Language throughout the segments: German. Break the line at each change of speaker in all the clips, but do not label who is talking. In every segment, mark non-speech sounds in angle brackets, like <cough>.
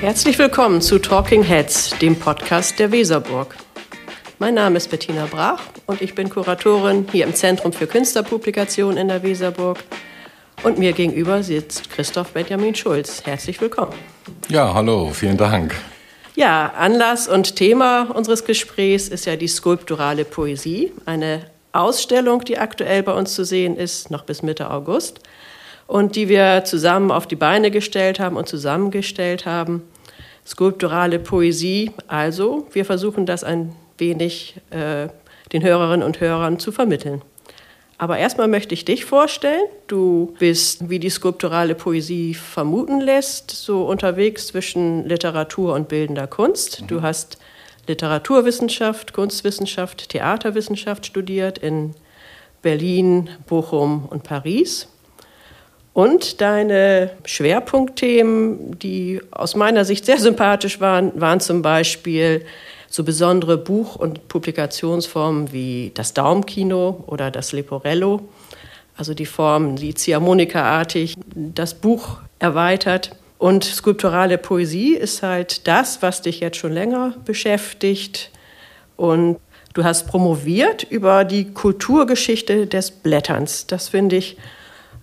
Herzlich willkommen zu Talking Heads, dem Podcast der Weserburg. Mein Name ist Bettina Brach und ich bin Kuratorin hier im Zentrum für Künstlerpublikation in der Weserburg. Und mir gegenüber sitzt Christoph Benjamin Schulz. Herzlich willkommen.
Ja, hallo, vielen Dank.
Ja, Anlass und Thema unseres Gesprächs ist ja die skulpturale Poesie, eine Ausstellung, die aktuell bei uns zu sehen ist, noch bis Mitte August und die wir zusammen auf die Beine gestellt haben und zusammengestellt haben. Skulpturale Poesie, also wir versuchen das ein wenig äh, den Hörerinnen und Hörern zu vermitteln. Aber erstmal möchte ich dich vorstellen. Du bist, wie die skulpturale Poesie vermuten lässt, so unterwegs zwischen Literatur und bildender Kunst. Du mhm. hast Literaturwissenschaft, Kunstwissenschaft, Theaterwissenschaft studiert in Berlin, Bochum und Paris. Und deine Schwerpunktthemen, die aus meiner Sicht sehr sympathisch waren, waren zum Beispiel so besondere Buch- und Publikationsformen wie das Daumkino oder das Leporello, also die Form, die Ziehharmonika-artig das Buch erweitert. Und skulpturale Poesie ist halt das, was dich jetzt schon länger beschäftigt. Und du hast promoviert über die Kulturgeschichte des Blätterns. Das finde ich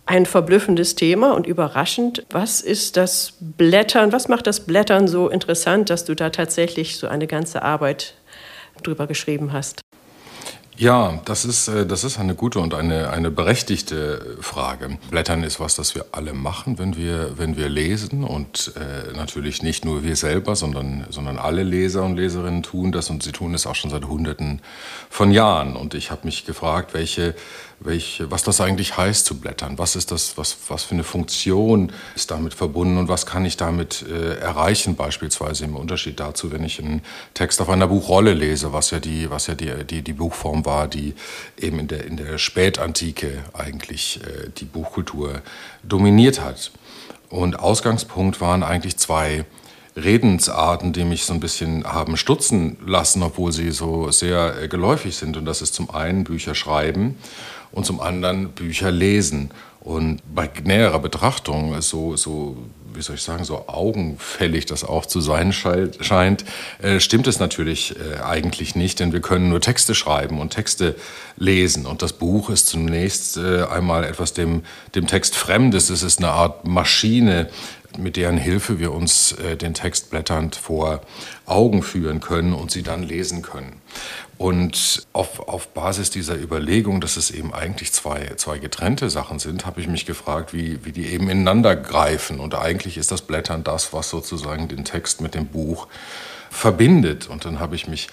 ein verblüffendes Thema und überraschend. Was ist das Blättern? Was macht das Blättern so interessant, dass du da tatsächlich so eine ganze Arbeit drüber geschrieben hast?
Ja, das ist, äh, das ist eine gute und eine, eine berechtigte Frage. Blättern ist was, das wir alle machen, wenn wir, wenn wir lesen. Und äh, natürlich nicht nur wir selber, sondern, sondern alle Leser und Leserinnen tun das. Und sie tun es auch schon seit Hunderten von Jahren. Und ich habe mich gefragt, welche welche, was das eigentlich heißt zu blättern. Was ist das, was, was für eine Funktion ist damit verbunden und was kann ich damit äh, erreichen, beispielsweise im Unterschied dazu, wenn ich einen Text auf einer Buchrolle lese, was ja die, was ja die, die, die Buchform war, die eben in der, in der Spätantike eigentlich äh, die Buchkultur dominiert hat. Und Ausgangspunkt waren eigentlich zwei Redensarten, die mich so ein bisschen haben stutzen lassen, obwohl sie so sehr äh, geläufig sind. Und das ist zum einen Bücher schreiben und zum anderen Bücher lesen. Und bei näherer Betrachtung, so, so wie soll ich sagen, so augenfällig das auch zu sein scheint, äh, stimmt es natürlich äh, eigentlich nicht, denn wir können nur Texte schreiben und Texte lesen. Und das Buch ist zunächst äh, einmal etwas dem, dem Text Fremdes. Es ist eine Art Maschine, mit deren Hilfe wir uns äh, den Text blätternd vor Augen führen können und sie dann lesen können. Und auf, auf Basis dieser Überlegung, dass es eben eigentlich zwei, zwei getrennte Sachen sind, habe ich mich gefragt, wie, wie die eben ineinander greifen. Und eigentlich ist das Blättern das, was sozusagen den Text mit dem Buch verbindet. Und dann habe ich mich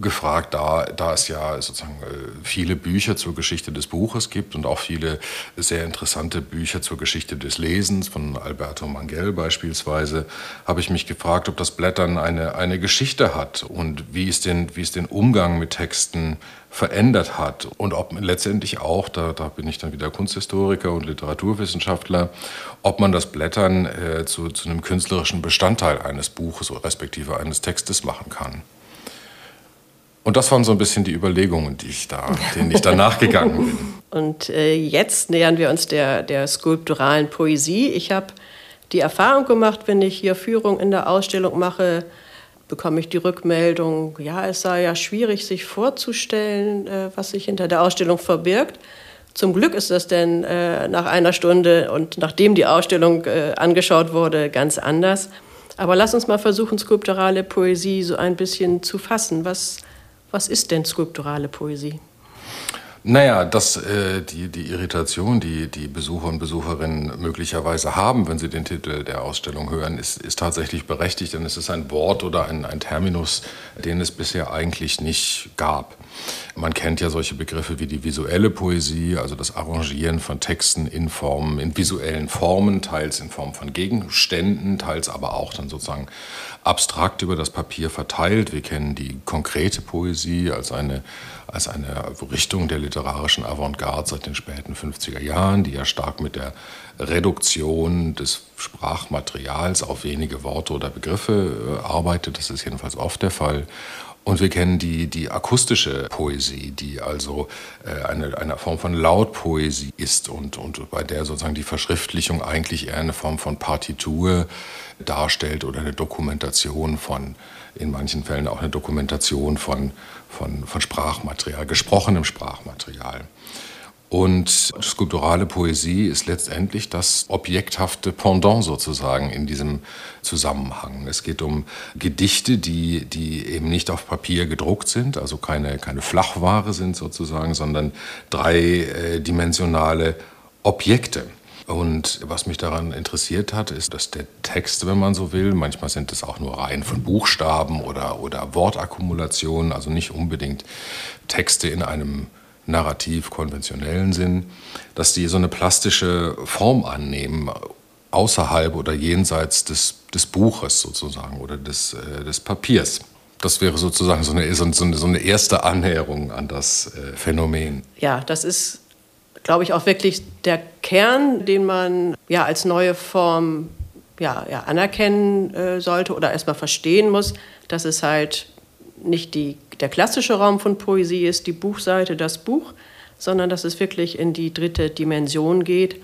gefragt, da, da es ja sozusagen äh, viele Bücher zur Geschichte des Buches gibt und auch viele sehr interessante Bücher zur Geschichte des Lesens, von Alberto Mangel beispielsweise, habe ich mich gefragt, ob das Blättern eine, eine Geschichte hat und wie es, den, wie es den Umgang mit Texten verändert hat und ob letztendlich auch, da, da bin ich dann wieder Kunsthistoriker und Literaturwissenschaftler, ob man das Blättern äh, zu, zu einem künstlerischen Bestandteil eines Buches respektive eines Textes machen kann. Und das waren so ein bisschen die Überlegungen, die ich da, <laughs> denen ich da nachgegangen bin.
Und äh, jetzt nähern wir uns der, der skulpturalen Poesie. Ich habe die Erfahrung gemacht, wenn ich hier Führung in der Ausstellung mache, bekomme ich die Rückmeldung, ja, es sei ja schwierig, sich vorzustellen, äh, was sich hinter der Ausstellung verbirgt. Zum Glück ist das denn äh, nach einer Stunde und nachdem die Ausstellung äh, angeschaut wurde, ganz anders. Aber lass uns mal versuchen, skulpturale Poesie so ein bisschen zu fassen. Was was ist denn skulpturale Poesie?
Naja, dass äh, die, die Irritation, die die Besucher und Besucherinnen möglicherweise haben, wenn sie den Titel der Ausstellung hören, ist, ist tatsächlich berechtigt, denn es ist ein Wort oder ein, ein Terminus, den es bisher eigentlich nicht gab. Man kennt ja solche Begriffe wie die visuelle Poesie, also das Arrangieren von Texten in Formen, in visuellen Formen, teils in Form von Gegenständen, teils aber auch dann sozusagen abstrakt über das Papier verteilt. Wir kennen die konkrete Poesie als eine, als eine Richtung der literarischen Avantgarde seit den späten 50er Jahren, die ja stark mit der Reduktion des Sprachmaterials auf wenige Worte oder Begriffe äh, arbeitet. Das ist jedenfalls oft der Fall. Und wir kennen die, die akustische Poesie, die also äh, eine, eine Form von Lautpoesie ist und, und bei der sozusagen die Verschriftlichung eigentlich eher eine Form von Partitur darstellt oder eine Dokumentation von, in manchen Fällen auch eine Dokumentation von, von, von Sprachmaterial, gesprochenem Sprachmaterial. Und skulpturale Poesie ist letztendlich das objekthafte Pendant sozusagen in diesem Zusammenhang. Es geht um Gedichte, die, die eben nicht auf Papier gedruckt sind, also keine, keine Flachware sind sozusagen, sondern dreidimensionale Objekte. Und was mich daran interessiert hat, ist, dass der Text, wenn man so will, manchmal sind es auch nur Reihen von Buchstaben oder, oder Wortakkumulationen, also nicht unbedingt Texte in einem narrativ konventionellen Sinn, dass die so eine plastische Form annehmen, außerhalb oder jenseits des, des Buches sozusagen oder des, äh, des Papiers. Das wäre sozusagen so eine, so eine, so eine erste Annäherung an das äh, Phänomen.
Ja, das ist, glaube ich, auch wirklich der Kern, den man ja als neue Form ja, ja, anerkennen äh, sollte oder erstmal verstehen muss, dass es halt nicht die der klassische Raum von Poesie ist die Buchseite, das Buch, sondern dass es wirklich in die dritte Dimension geht.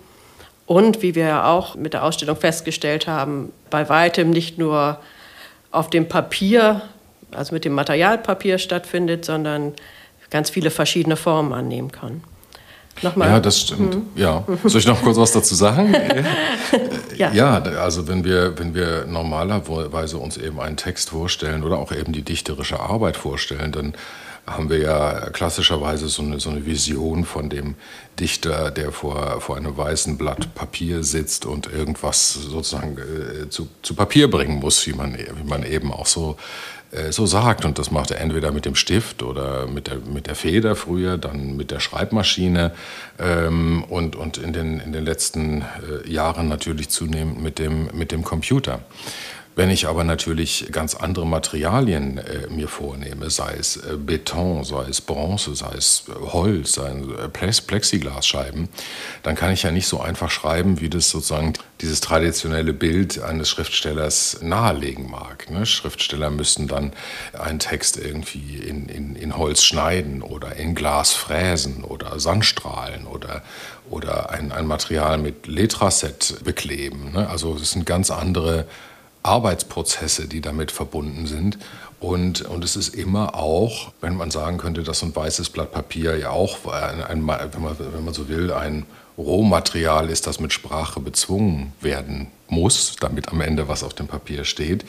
Und wie wir ja auch mit der Ausstellung festgestellt haben, bei weitem nicht nur auf dem Papier, also mit dem Materialpapier stattfindet, sondern ganz viele verschiedene Formen annehmen kann.
Nochmal. Ja, das stimmt. Mhm. Ja. Soll ich noch kurz was dazu sagen? <laughs> ja. ja, also wenn wir, wenn wir normalerweise uns eben einen Text vorstellen oder auch eben die dichterische Arbeit vorstellen, dann haben wir ja klassischerweise so eine, so eine Vision von dem Dichter, der vor, vor einem weißen Blatt Papier sitzt und irgendwas sozusagen äh, zu, zu Papier bringen muss, wie man, wie man eben auch so so sagt. Und das macht er entweder mit dem Stift oder mit der, mit der Feder früher, dann mit der Schreibmaschine ähm, und, und in, den, in den letzten äh, Jahren natürlich zunehmend mit dem, mit dem Computer. Wenn ich aber natürlich ganz andere Materialien äh, mir vornehme, sei es äh, Beton, sei es Bronze, sei es äh, Holz, sei es äh, Plexiglasscheiben, dann kann ich ja nicht so einfach schreiben, wie das sozusagen dieses traditionelle Bild eines Schriftstellers nahelegen mag. Ne? Schriftsteller müssten dann einen Text irgendwie in, in, in Holz schneiden oder in Glas fräsen oder Sandstrahlen oder, oder ein, ein Material mit Letraset bekleben. Ne? Also es sind ganz andere Arbeitsprozesse, die damit verbunden sind. Und, und es ist immer auch, wenn man sagen könnte, dass so ein weißes Blatt Papier ja auch, ein, ein, wenn, man, wenn man so will, ein Rohmaterial ist, das mit Sprache bezwungen werden muss, damit am Ende was auf dem Papier steht,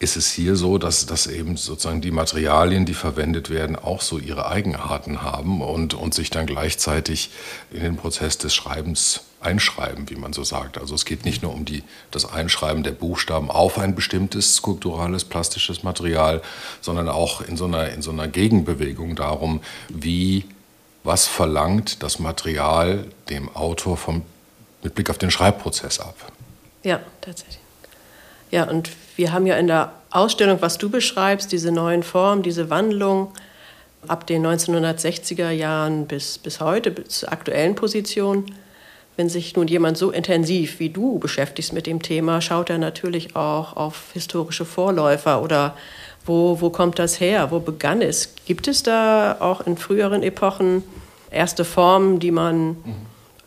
ist es hier so, dass, dass eben sozusagen die Materialien, die verwendet werden, auch so ihre Eigenarten haben und, und sich dann gleichzeitig in den Prozess des Schreibens einschreiben, wie man so sagt. Also es geht nicht nur um die, das Einschreiben der Buchstaben auf ein bestimmtes skulpturales, plastisches Material, sondern auch in so einer, in so einer Gegenbewegung darum, wie, was verlangt das Material dem Autor vom, mit Blick auf den Schreibprozess ab.
Ja, tatsächlich. Ja, und wir haben ja in der Ausstellung, was du beschreibst, diese neuen Formen, diese Wandlung ab den 1960er Jahren bis, bis heute, bis zur aktuellen Position, wenn sich nun jemand so intensiv wie du beschäftigst mit dem Thema, schaut er natürlich auch auf historische Vorläufer oder wo, wo kommt das her, wo begann es? Gibt es da auch in früheren Epochen erste Formen, die man mhm.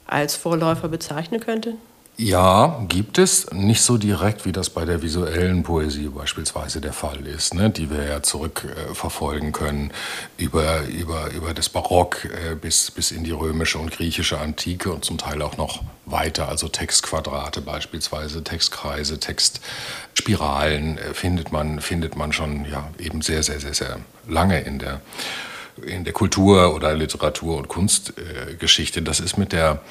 als Vorläufer bezeichnen könnte?
Ja, gibt es. Nicht so direkt, wie das bei der visuellen Poesie beispielsweise der Fall ist, ne? die wir ja zurückverfolgen äh, können über, über, über das Barock äh, bis, bis in die römische und griechische Antike und zum Teil auch noch weiter, also Textquadrate beispielsweise, Textkreise, Textspiralen äh, findet, man, findet man schon ja, eben sehr, sehr, sehr, sehr lange in der in der Kultur- oder Literatur- und Kunstgeschichte. Das ist mit der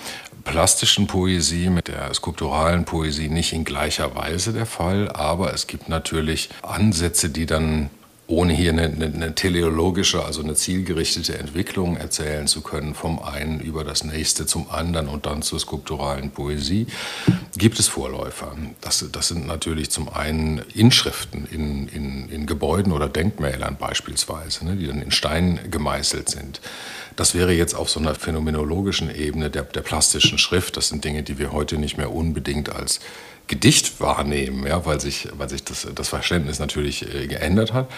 plastischen Poesie, mit der skulpturalen Poesie nicht in gleicher Weise der Fall, aber es gibt natürlich Ansätze, die dann ohne hier eine, eine, teleologische, also eine zielgerichtete Entwicklung erzählen zu können, vom einen über das nächste zum anderen und dann zur skulpturalen Poesie, gibt es Vorläufer. Das, das sind natürlich zum einen Inschriften in, in, in Gebäuden oder Denkmälern beispielsweise, ne, die dann in Stein gemeißelt sind. Das wäre jetzt auf so einer phänomenologischen Ebene der, der plastischen Schrift. Das sind Dinge, die wir heute nicht mehr unbedingt als Gedicht wahrnehmen, ja, weil sich, weil sich das, das Verständnis natürlich äh, geändert hat.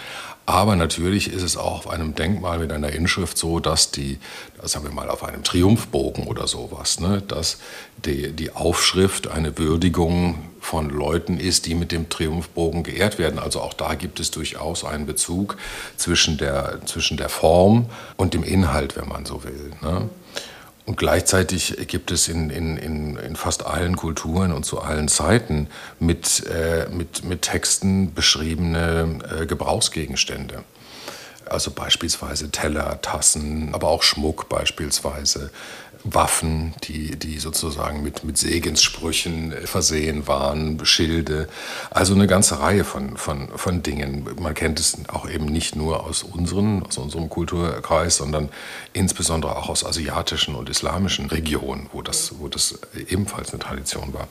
Aber natürlich ist es auch auf einem Denkmal mit einer Inschrift so, dass die, sagen wir mal auf einem Triumphbogen oder sowas, ne, dass die, die Aufschrift eine Würdigung von Leuten ist, die mit dem Triumphbogen geehrt werden. Also auch da gibt es durchaus einen Bezug zwischen der, zwischen der Form und dem Inhalt, wenn man so will. Ne? Und gleichzeitig gibt es in, in, in, in, fast allen Kulturen und zu allen Zeiten mit, äh, mit, mit Texten beschriebene äh, Gebrauchsgegenstände. Also beispielsweise Teller, Tassen, aber auch Schmuck beispielsweise. Waffen, die, die sozusagen mit, mit Segenssprüchen versehen waren, Schilde, also eine ganze Reihe von, von, von Dingen. Man kennt es auch eben nicht nur aus, unseren, aus unserem Kulturkreis, sondern insbesondere auch aus asiatischen und islamischen Regionen, wo das, wo das ebenfalls eine Tradition war.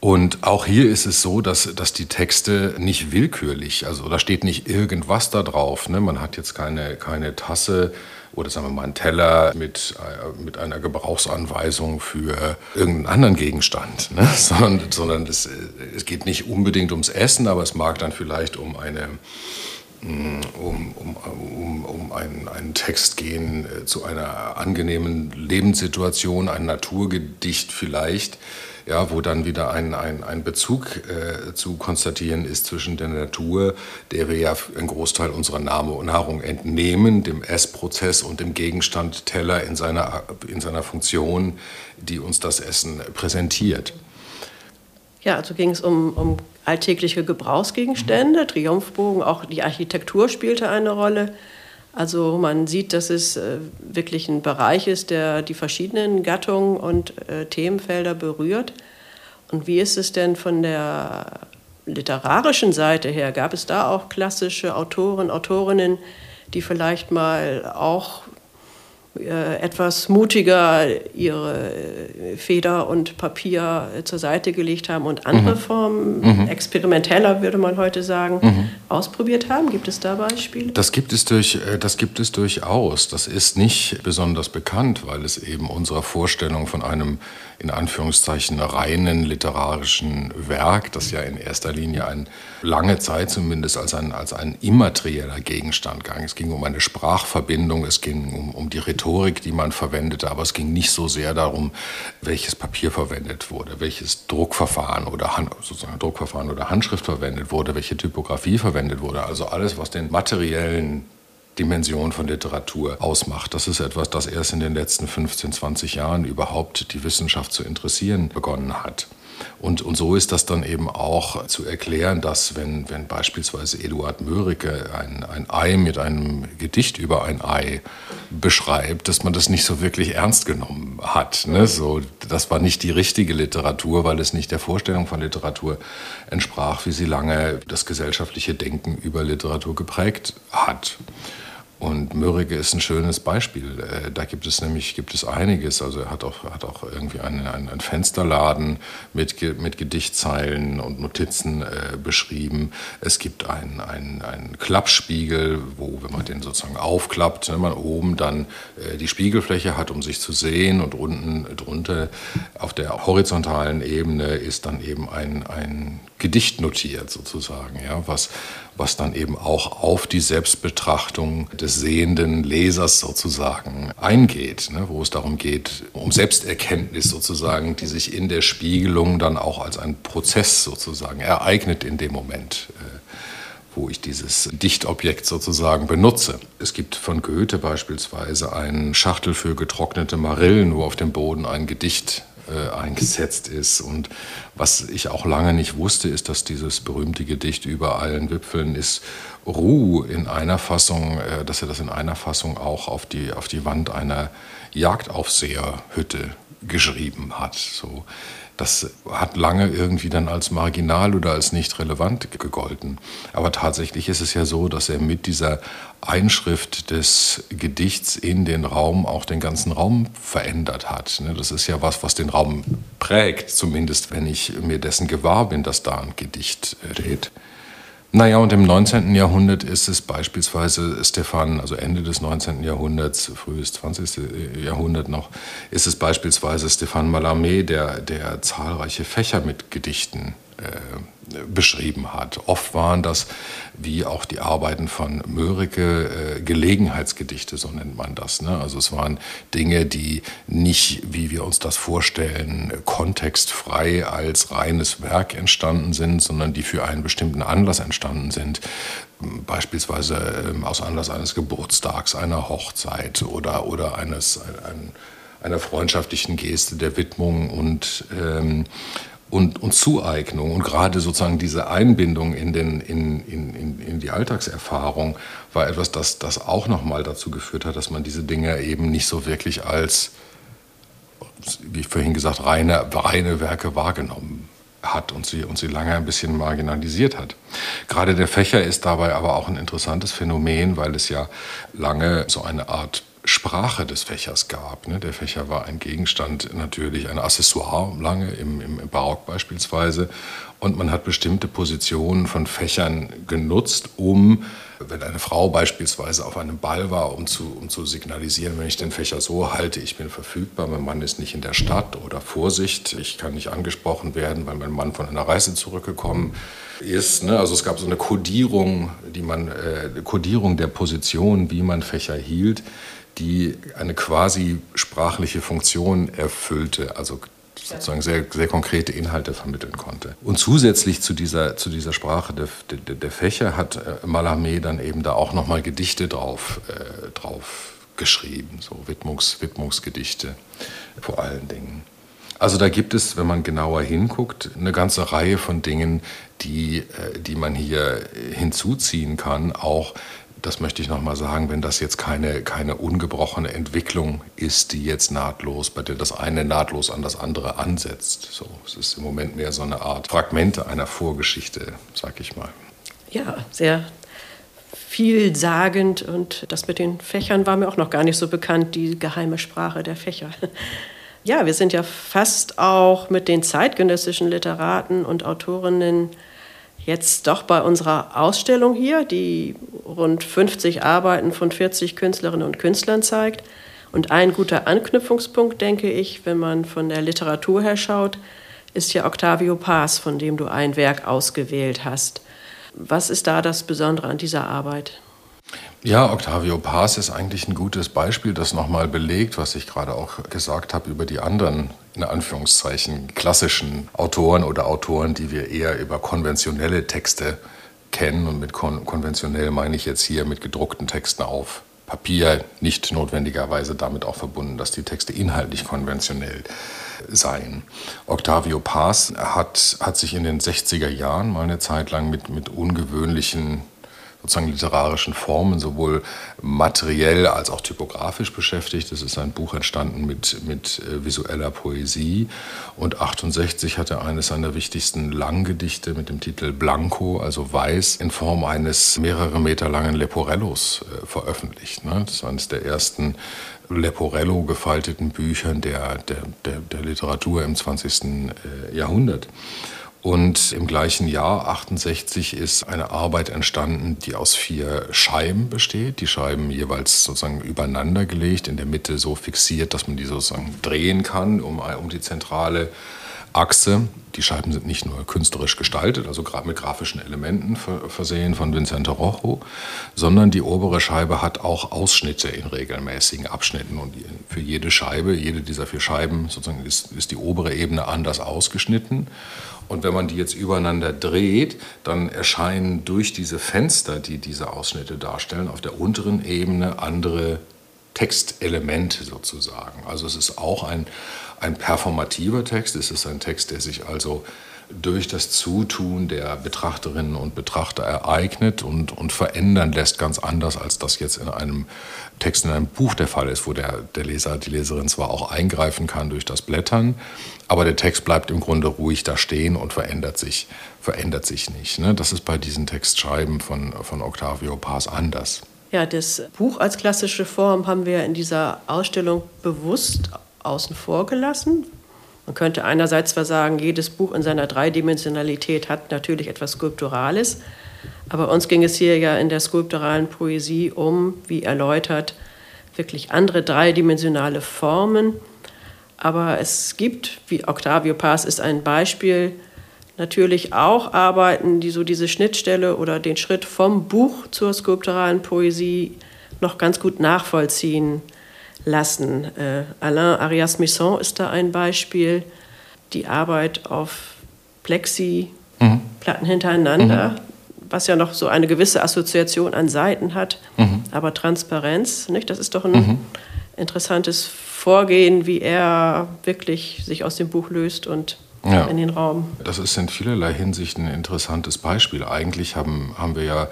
Und auch hier ist es so, dass, dass die Texte nicht willkürlich, also da steht nicht irgendwas da drauf. Ne? Man hat jetzt keine, keine Tasse oder sagen wir mal einen Teller mit, äh, mit einer Gebrauchsanweisung für irgendeinen anderen Gegenstand, ne? <laughs> sondern, sondern es, es geht nicht unbedingt ums Essen, aber es mag dann vielleicht um eine mm, um, um, um, um einen, einen Text gehen äh, zu einer angenehmen Lebenssituation, ein Naturgedicht vielleicht, ja, wo dann wieder ein, ein, ein Bezug äh, zu konstatieren ist zwischen der Natur, der wir ja einen Großteil unserer Nahrung entnehmen, dem Essprozess und dem Gegenstand Teller in seiner, in seiner Funktion, die uns das Essen präsentiert.
Ja, also ging es um, um alltägliche Gebrauchsgegenstände. Triumphbogen, auch die Architektur spielte eine Rolle. Also man sieht, dass es äh, wirklich ein Bereich ist, der die verschiedenen Gattungen und äh, Themenfelder berührt. Und wie ist es denn von der literarischen Seite her? Gab es da auch klassische Autoren, Autorinnen, die vielleicht mal auch äh, etwas mutiger ihre Feder und Papier zur Seite gelegt haben und andere mhm. Formen, mhm. experimenteller würde man heute sagen, mhm. Ausprobiert haben? Gibt es da Beispiele?
Das gibt es, durch, das gibt es durchaus. Das ist nicht besonders bekannt, weil es eben unserer Vorstellung von einem in Anführungszeichen reinen literarischen Werk, das ja in erster Linie ein lange Zeit zumindest als ein, als ein immaterieller Gegenstand ging. Es ging um eine Sprachverbindung, es ging um, um die Rhetorik, die man verwendete, aber es ging nicht so sehr darum, welches Papier verwendet wurde, welches Druckverfahren oder Hand, sozusagen Druckverfahren oder Handschrift verwendet wurde, welche Typografie verwendet wurde. Also alles, was den materiellen Dimension von Literatur ausmacht. Das ist etwas, das erst in den letzten 15, 20 Jahren überhaupt die Wissenschaft zu interessieren begonnen hat. Und, und so ist das dann eben auch zu erklären, dass wenn, wenn beispielsweise Eduard Mörike ein, ein Ei mit einem Gedicht über ein Ei beschreibt, dass man das nicht so wirklich ernst genommen hat. Ne? So, das war nicht die richtige Literatur, weil es nicht der Vorstellung von Literatur entsprach, wie sie lange das gesellschaftliche Denken über Literatur geprägt hat. Und Mörike ist ein schönes Beispiel. Äh, da gibt es nämlich gibt es einiges. Also er hat auch, hat auch irgendwie einen, einen Fensterladen mit, mit Gedichtzeilen und Notizen äh, beschrieben. Es gibt einen, einen, einen Klappspiegel, wo, wenn man den sozusagen aufklappt, ne, man oben dann äh, die Spiegelfläche hat, um sich zu sehen. Und unten drunter auf der horizontalen Ebene ist dann eben ein, ein Gedicht notiert sozusagen, ja, was, was dann eben auch auf die Selbstbetrachtung des sehenden Lesers sozusagen eingeht, ne, wo es darum geht, um Selbsterkenntnis sozusagen, die sich in der Spiegelung dann auch als ein Prozess sozusagen ereignet in dem Moment. Äh, wo ich dieses Dichtobjekt sozusagen benutze. Es gibt von Goethe beispielsweise einen Schachtel für getrocknete Marillen, wo auf dem Boden ein Gedicht äh, eingesetzt ist. Und was ich auch lange nicht wusste, ist, dass dieses berühmte Gedicht über allen Wipfeln ist Ruh in einer Fassung, äh, dass er das in einer Fassung auch auf die, auf die Wand einer Jagdaufseherhütte geschrieben hat. So. Das hat lange irgendwie dann als marginal oder als nicht relevant gegolten. Aber tatsächlich ist es ja so, dass er mit dieser Einschrift des Gedichts in den Raum auch den ganzen Raum verändert hat. Ne, das ist ja was, was den Raum prägt, zumindest wenn ich mir dessen gewahr bin, dass da ein Gedicht steht. Naja, und im 19. Jahrhundert ist es beispielsweise Stefan, also Ende des 19. Jahrhunderts, frühes 20. Jahrhundert noch, ist es beispielsweise Stefan Mallarmé, der, der zahlreiche Fächer mit Gedichten äh, beschrieben hat. Oft waren das, wie auch die Arbeiten von Mörike, äh, Gelegenheitsgedichte, so nennt man das. Ne? Also es waren Dinge, die nicht, wie wir uns das vorstellen, kontextfrei als reines Werk entstanden sind, sondern die für einen bestimmten Anlass entstanden sind beispielsweise ähm, aus Anlass eines Geburtstags, einer Hochzeit oder, oder eines, ein, einer freundschaftlichen Geste der Widmung und, ähm, und, und Zueignung. Und gerade sozusagen diese Einbindung in, den, in, in, in die Alltagserfahrung war etwas, das, das auch nochmal dazu geführt hat, dass man diese Dinge eben nicht so wirklich als, wie vorhin gesagt, reine, reine Werke wahrgenommen hat und sie, und sie lange ein bisschen marginalisiert hat. Gerade der Fächer ist dabei aber auch ein interessantes Phänomen, weil es ja lange so eine Art Sprache des Fächers gab. Ne? Der Fächer war ein Gegenstand, natürlich ein Accessoire lange, im, im Barock beispielsweise. Und man hat bestimmte Positionen von Fächern genutzt, um, wenn eine Frau beispielsweise auf einem Ball war, um zu, um zu signalisieren, wenn ich den Fächer so halte, ich bin verfügbar, mein Mann ist nicht in der Stadt oder Vorsicht, ich kann nicht angesprochen werden, weil mein Mann von einer Reise zurückgekommen ist. Ne? Also es gab so eine Kodierung, die man, äh, Kodierung der Position, wie man Fächer hielt die eine quasi sprachliche Funktion erfüllte, also sozusagen sehr, sehr konkrete Inhalte vermitteln konnte. Und zusätzlich zu dieser, zu dieser Sprache der, der, der Fächer hat äh, Mallarmé dann eben da auch nochmal Gedichte drauf, äh, drauf geschrieben, so Widmungs, Widmungsgedichte vor allen Dingen. Also da gibt es, wenn man genauer hinguckt, eine ganze Reihe von Dingen, die, äh, die man hier hinzuziehen kann, auch das möchte ich nochmal sagen, wenn das jetzt keine, keine ungebrochene Entwicklung ist, die jetzt nahtlos, bei der das eine nahtlos an das andere ansetzt. So, es ist im Moment mehr so eine Art Fragmente einer Vorgeschichte, sag ich mal.
Ja, sehr vielsagend und das mit den Fächern war mir auch noch gar nicht so bekannt, die geheime Sprache der Fächer. <laughs> Ja, wir sind ja fast auch mit den zeitgenössischen Literaten und Autorinnen jetzt doch bei unserer Ausstellung hier, die rund 50 Arbeiten von 40 Künstlerinnen und Künstlern zeigt. Und ein guter Anknüpfungspunkt, denke ich, wenn man von der Literatur her schaut, ist ja Octavio Paz, von dem du ein Werk ausgewählt hast. Was ist da das Besondere an dieser Arbeit?
Ja, Octavio Paz ist eigentlich ein gutes Beispiel, das nochmal belegt, was ich gerade auch gesagt habe über die anderen, in Anführungszeichen, klassischen Autoren oder Autoren, die wir eher über konventionelle Texte kennen. Und mit kon konventionell meine ich jetzt hier mit gedruckten Texten auf Papier, nicht notwendigerweise damit auch verbunden, dass die Texte inhaltlich konventionell seien. Octavio Paz hat, hat sich in den 60er Jahren mal eine Zeit lang mit, mit ungewöhnlichen sozusagen literarischen Formen, sowohl materiell als auch typografisch beschäftigt. Es ist ein Buch entstanden mit, mit äh, visueller Poesie. Und 68 hat er eines seiner wichtigsten Langgedichte mit dem Titel Blanco, also weiß, in Form eines mehrere Meter langen Leporellos äh, veröffentlicht. Ne? Das war eines der ersten Leporello gefalteten Büchern der, der, der, der Literatur im 20. Äh, Jahrhundert. Und im gleichen Jahr, 68, ist eine Arbeit entstanden, die aus vier Scheiben besteht. Die Scheiben jeweils sozusagen übereinander gelegt, in der Mitte so fixiert, dass man die sozusagen drehen kann um, um die zentrale Achse. Die Scheiben sind nicht nur künstlerisch gestaltet, also gerade mit grafischen Elementen versehen von Vincente Rojo, sondern die obere Scheibe hat auch Ausschnitte in regelmäßigen Abschnitten. Und für jede Scheibe, jede dieser vier Scheiben sozusagen ist, ist die obere Ebene anders ausgeschnitten. Und wenn man die jetzt übereinander dreht, dann erscheinen durch diese Fenster, die diese Ausschnitte darstellen, auf der unteren Ebene andere Textelemente sozusagen. Also es ist auch ein, ein performativer Text, es ist ein Text, der sich also durch das Zutun der Betrachterinnen und Betrachter ereignet und, und verändern lässt, ganz anders, als das jetzt in einem Text, in einem Buch der Fall ist, wo der, der Leser, die Leserin zwar auch eingreifen kann durch das Blättern, aber der Text bleibt im Grunde ruhig da stehen und verändert sich, verändert sich nicht. Ne? Das ist bei diesen Textschreiben von, von Octavio Paz anders.
Ja, das Buch als klassische Form haben wir in dieser Ausstellung bewusst außen vor gelassen, man könnte einerseits zwar sagen, jedes Buch in seiner Dreidimensionalität hat natürlich etwas Skulpturales, aber uns ging es hier ja in der skulpturalen Poesie um, wie erläutert, wirklich andere dreidimensionale Formen. Aber es gibt, wie Octavio Paz ist ein Beispiel, natürlich auch Arbeiten, die so diese Schnittstelle oder den Schritt vom Buch zur skulpturalen Poesie noch ganz gut nachvollziehen lassen. Äh, Alain Arias-Misson ist da ein Beispiel. Die Arbeit auf Plexi-Platten mhm. hintereinander, mhm. was ja noch so eine gewisse Assoziation an Seiten hat, mhm. aber Transparenz, nicht? das ist doch ein mhm. interessantes Vorgehen, wie er wirklich sich aus dem Buch löst und ja. in den Raum.
Das ist in vielerlei Hinsicht ein interessantes Beispiel. Eigentlich haben, haben wir ja äh,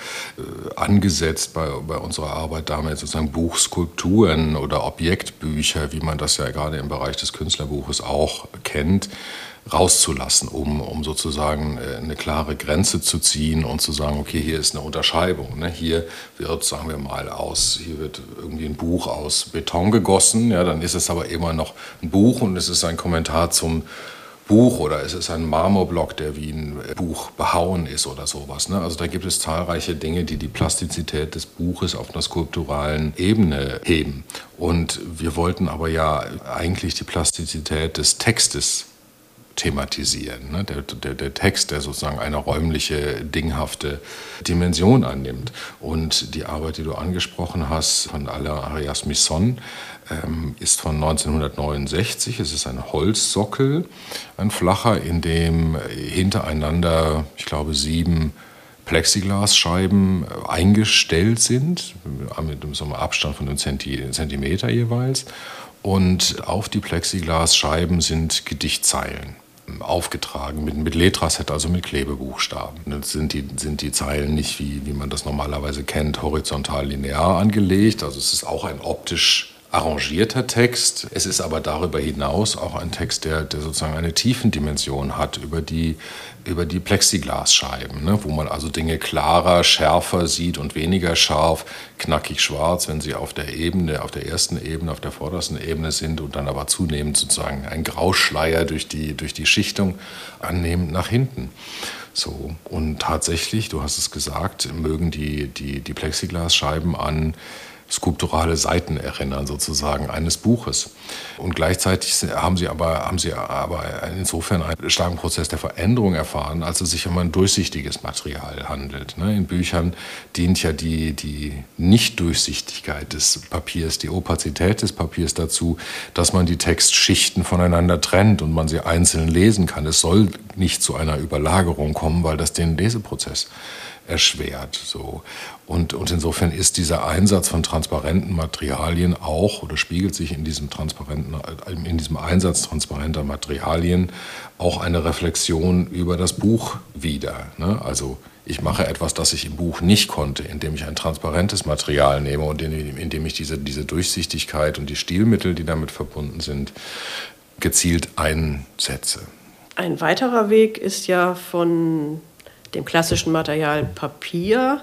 angesetzt bei, bei unserer Arbeit damit sozusagen Buchskulpturen oder Objektbücher, wie man das ja gerade im Bereich des Künstlerbuches auch kennt, rauszulassen, um, um sozusagen äh, eine klare Grenze zu ziehen und zu sagen, okay, hier ist eine Unterscheidung. Ne? Hier wird, sagen wir mal, aus, hier wird irgendwie ein Buch aus Beton gegossen, ja, dann ist es aber immer noch ein Buch und es ist ein Kommentar zum Buch oder es ist ein Marmorblock, der wie ein Buch behauen ist oder sowas. Ne? Also da gibt es zahlreiche Dinge, die die Plastizität des Buches auf einer skulpturalen Ebene heben. Und wir wollten aber ja eigentlich die Plastizität des Textes thematisieren. Ne? Der, der, der, Text, der sozusagen eine räumliche, dinghafte Dimension annimmt. Und die Arbeit, die du angesprochen hast, von Alain Arias Misson, ist von 1969. Es ist ein Holzsockel, ein flacher, in dem hintereinander, ich glaube, sieben Plexiglasscheiben äh, eingestellt sind, mit einem Abstand von einem Zentimeter jeweils. Und auf die Plexiglasscheiben sind Gedichtzeilen aufgetragen mit, mit Letraset, also mit Klebebuchstaben. Das sind die, sind die Zeilen nicht, wie, wie man das normalerweise kennt, horizontal linear angelegt. Also es ist auch ein optisch arrangierter Text. Es ist aber darüber hinaus auch ein Text, der, der sozusagen eine Tiefendimension hat über die, über die Plexiglasscheiben, ne, wo man also Dinge klarer, schärfer sieht und weniger scharf, knackig schwarz, wenn sie auf der Ebene, auf der ersten Ebene, auf der vordersten Ebene sind und dann aber zunehmend sozusagen ein Grauschleier durch die, durch die Schichtung annehmen nach hinten. So, und tatsächlich, du hast es gesagt, mögen die, die, die Plexiglasscheiben an skulpturale Seiten erinnern, sozusagen, eines Buches. Und gleichzeitig haben sie aber, haben sie aber insofern einen starken Prozess der Veränderung erfahren, als es sich um ein durchsichtiges Material handelt. Ne? In Büchern dient ja die, die Nichtdurchsichtigkeit des Papiers, die Opazität des Papiers dazu, dass man die Textschichten voneinander trennt und man sie einzeln lesen kann. Es soll nicht zu einer Überlagerung kommen, weil das den Leseprozess erschwert. So. Und, und insofern ist dieser Einsatz von transparenten Materialien auch oder spiegelt sich in diesem, transparenten, in diesem Einsatz transparenter Materialien auch eine Reflexion über das Buch wider. Ne? Also ich mache etwas, das ich im Buch nicht konnte, indem ich ein transparentes Material nehme und indem ich diese, diese Durchsichtigkeit und die Stilmittel, die damit verbunden sind, gezielt einsetze.
Ein weiterer Weg ist ja von dem klassischen Material Papier,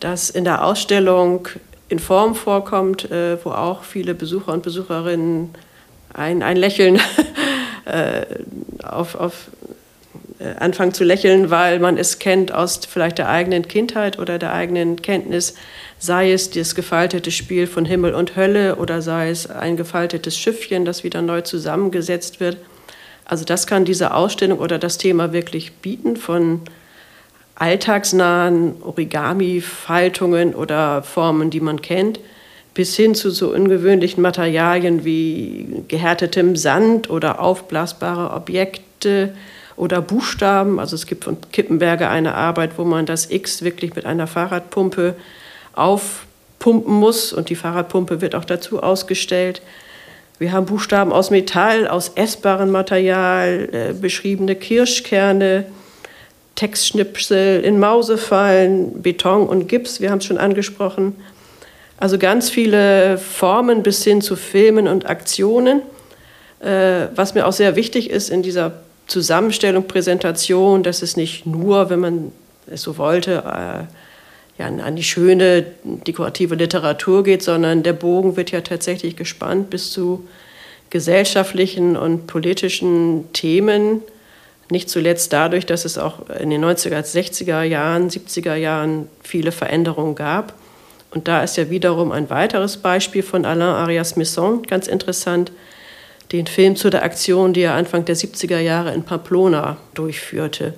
das in der Ausstellung in Form vorkommt, äh, wo auch viele Besucher und Besucherinnen ein, ein Lächeln <laughs> äh, auf, auf äh, anfangen zu lächeln, weil man es kennt aus vielleicht der eigenen Kindheit oder der eigenen Kenntnis, sei es das gefaltete Spiel von Himmel und Hölle oder sei es ein gefaltetes Schiffchen, das wieder neu zusammengesetzt wird. Also das kann diese Ausstellung oder das Thema wirklich bieten von alltagsnahen Origami-Faltungen oder Formen, die man kennt, bis hin zu so ungewöhnlichen Materialien wie gehärtetem Sand oder aufblasbare Objekte oder Buchstaben. Also es gibt von Kippenberger eine Arbeit, wo man das X wirklich mit einer Fahrradpumpe aufpumpen muss und die Fahrradpumpe wird auch dazu ausgestellt. Wir haben Buchstaben aus Metall, aus essbarem Material, äh, beschriebene Kirschkerne, Textschnipsel in Mausefallen, Beton und Gips, wir haben es schon angesprochen. Also ganz viele Formen bis hin zu Filmen und Aktionen. Äh, was mir auch sehr wichtig ist in dieser Zusammenstellung, Präsentation, dass es nicht nur, wenn man es so wollte, äh, ja, an die schöne dekorative Literatur geht, sondern der Bogen wird ja tatsächlich gespannt bis zu gesellschaftlichen und politischen Themen, nicht zuletzt dadurch, dass es auch in den 90er, 60er Jahren, 70er Jahren viele Veränderungen gab. Und da ist ja wiederum ein weiteres Beispiel von Alain Arias Misson ganz interessant, den Film zu der Aktion, die er Anfang der 70er Jahre in Pamplona durchführte.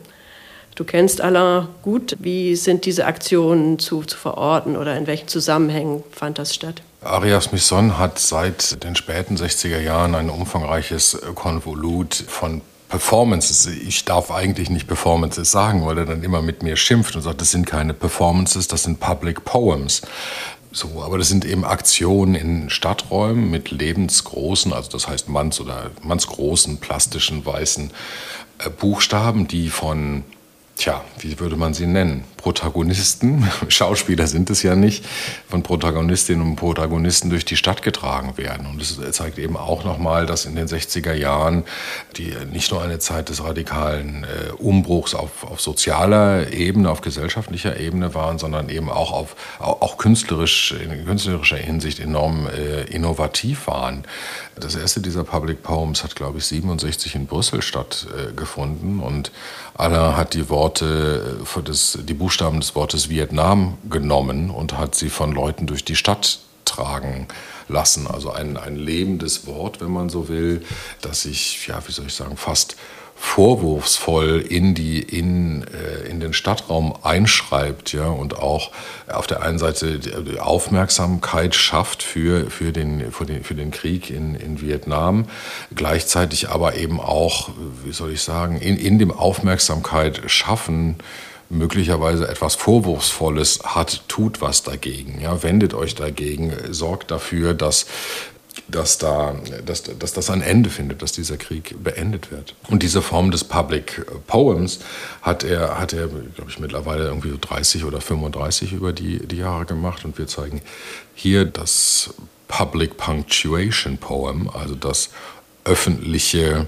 Du kennst Alain gut. Wie sind diese Aktionen zu, zu verorten oder in welchen Zusammenhängen fand das statt?
Arias Misson hat seit den späten 60er Jahren ein umfangreiches Konvolut von Performances. Ich darf eigentlich nicht Performances sagen, weil er dann immer mit mir schimpft und sagt, das sind keine Performances, das sind Public Poems. So, aber das sind eben Aktionen in Stadträumen mit lebensgroßen, also das heißt manns- oder mannsgroßen, plastischen, weißen äh, Buchstaben, die von tja, wie würde man sie nennen? Protagonisten, <laughs> Schauspieler sind es ja nicht, von Protagonistinnen und Protagonisten durch die Stadt getragen werden. Und es zeigt eben auch nochmal, dass in den 60er Jahren die nicht nur eine Zeit des radikalen äh, Umbruchs auf, auf sozialer Ebene, auf gesellschaftlicher Ebene waren, sondern eben auch auf auch, künstlerisch, in künstlerischer Hinsicht enorm äh, innovativ waren. Das erste dieser Public Poems hat, glaube ich, 67 in Brüssel stattgefunden und Alain hat die Worte, für das, die Buchstaben des Wortes Vietnam genommen und hat sie von Leuten durch die Stadt tragen lassen. Also ein, ein lebendes Wort, wenn man so will, das sich, ja, wie soll ich sagen, fast vorwurfsvoll in, die, in, äh, in den Stadtraum einschreibt ja, und auch auf der einen Seite die Aufmerksamkeit schafft für, für, den, für, den, für den Krieg in, in Vietnam, gleichzeitig aber eben auch, wie soll ich sagen, in, in dem Aufmerksamkeit schaffen, möglicherweise etwas Vorwurfsvolles hat, tut was dagegen. Ja, wendet euch dagegen, sorgt dafür, dass dass, da, dass, dass das ein Ende findet, dass dieser Krieg beendet wird. Und diese Form des Public Poems hat er, hat er glaube ich, mittlerweile irgendwie 30 oder 35 über die, die Jahre gemacht. Und wir zeigen hier das Public Punctuation Poem, also das öffentliche,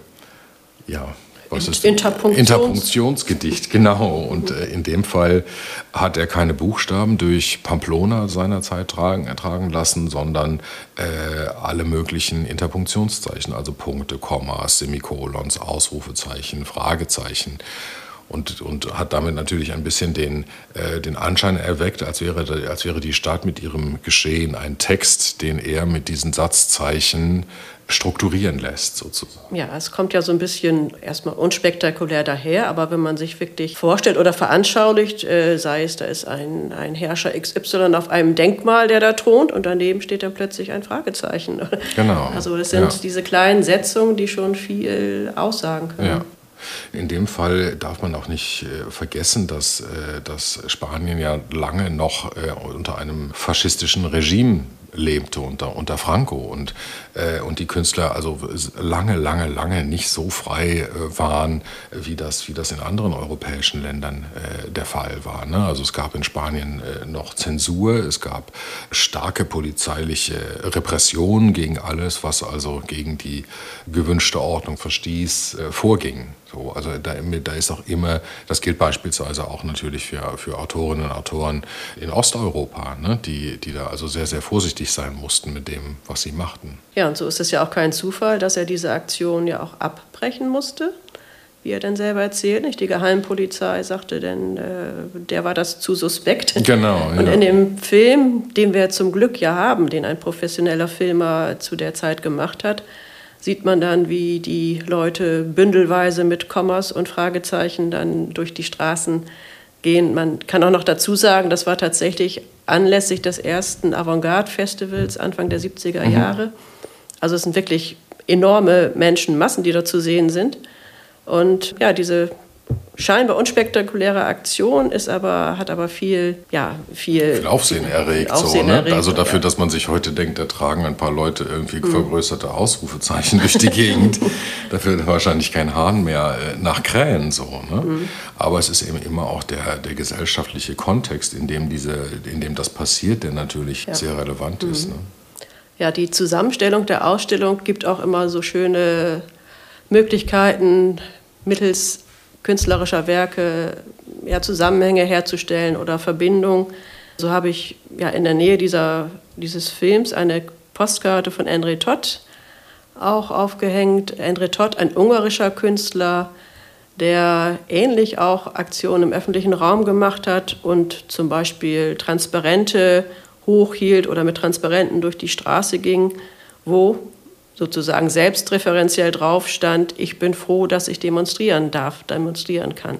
ja,
was ist Interpunktions
Interpunktionsgedicht, genau. Und äh, in dem Fall hat er keine Buchstaben durch Pamplona seinerzeit tragen, ertragen lassen, sondern äh, alle möglichen Interpunktionszeichen, also Punkte, Kommas, Semikolons, Ausrufezeichen, Fragezeichen. Und, und, hat damit natürlich ein bisschen den, äh, den Anschein erweckt, als wäre, als wäre die Stadt mit ihrem Geschehen ein Text, den er mit diesen Satzzeichen strukturieren lässt, sozusagen.
Ja, es kommt ja so ein bisschen erstmal unspektakulär daher, aber wenn man sich wirklich vorstellt oder veranschaulicht, äh, sei es, da ist ein, ein Herrscher XY auf einem Denkmal, der da thront und daneben steht dann plötzlich ein Fragezeichen. <laughs>
Genau.
Also das sind ja. diese kleinen Setzungen, die schon viel aussagen können.
Ja. In dem Fall darf man auch nicht äh, vergessen, dass, äh, dass Spanien ja lange noch äh, unter einem faschistischen Regime lebte unter, unter Franco und, äh, und die Künstler also lange, lange, lange nicht so frei äh, waren, wie das, wie das in anderen europäischen Ländern äh, der Fall war. Ne? Also es gab in Spanien äh, noch Zensur, es gab starke polizeiliche Repression gegen alles, was also gegen die gewünschte Ordnung verstieß, äh, vorging. So, also da, da, ist auch immer, das gilt beispielsweise auch natürlich für, für Autorinnen und Autoren in Osteuropa, ne, die, die da also sehr, sehr vorsichtig sein mussten mit dem, was sie machten.
Ja, und so ist es ja auch kein Zufall, dass er diese Aktion ja auch abbrechen musste, wie er dann selber erzählt. Nicht? Die Geheimpolizei sagte denn, äh, der war das zu suspekt.
Genau.
Und ja. in dem Film, den wir zum Glück ja haben, den ein professioneller Filmer zu der Zeit gemacht hat, sieht man dann, wie die Leute bündelweise mit Kommas und Fragezeichen dann durch die Straßen gehen. Man kann auch noch dazu sagen, das war tatsächlich anlässlich des ersten Avantgarde-Festivals Anfang der 70er mhm. Jahre. Also es sind wirklich enorme Menschenmassen, die da zu sehen sind. Und ja, diese scheinbar unspektakuläre Aktion, ist aber, hat aber viel, ja, viel,
viel Aufsehen erregt. Aufsehen so, ne? erregt also dafür, ja. dass man sich heute denkt, da tragen ein paar Leute irgendwie mhm. vergrößerte Ausrufezeichen durch die Gegend. <laughs> dafür wahrscheinlich kein Hahn mehr äh, nach Krähen. So, ne? Mhm. Aber es ist eben immer auch der, der gesellschaftliche Kontext, in dem, diese, in dem das passiert, der natürlich ja. sehr relevant mhm. ist. Ne?
Ja, die Zusammenstellung der Ausstellung gibt auch immer so schöne Möglichkeiten, mittels künstlerischer Werke ja, Zusammenhänge herzustellen oder Verbindungen. So habe ich ja in der Nähe dieser, dieses Films eine Postkarte von André Todd auch aufgehängt. André Todd, ein ungarischer Künstler, der ähnlich auch Aktionen im öffentlichen Raum gemacht hat und zum Beispiel Transparente hochhielt oder mit Transparenten durch die Straße ging, wo sozusagen selbstreferenziell drauf stand, ich bin froh, dass ich demonstrieren darf, demonstrieren kann.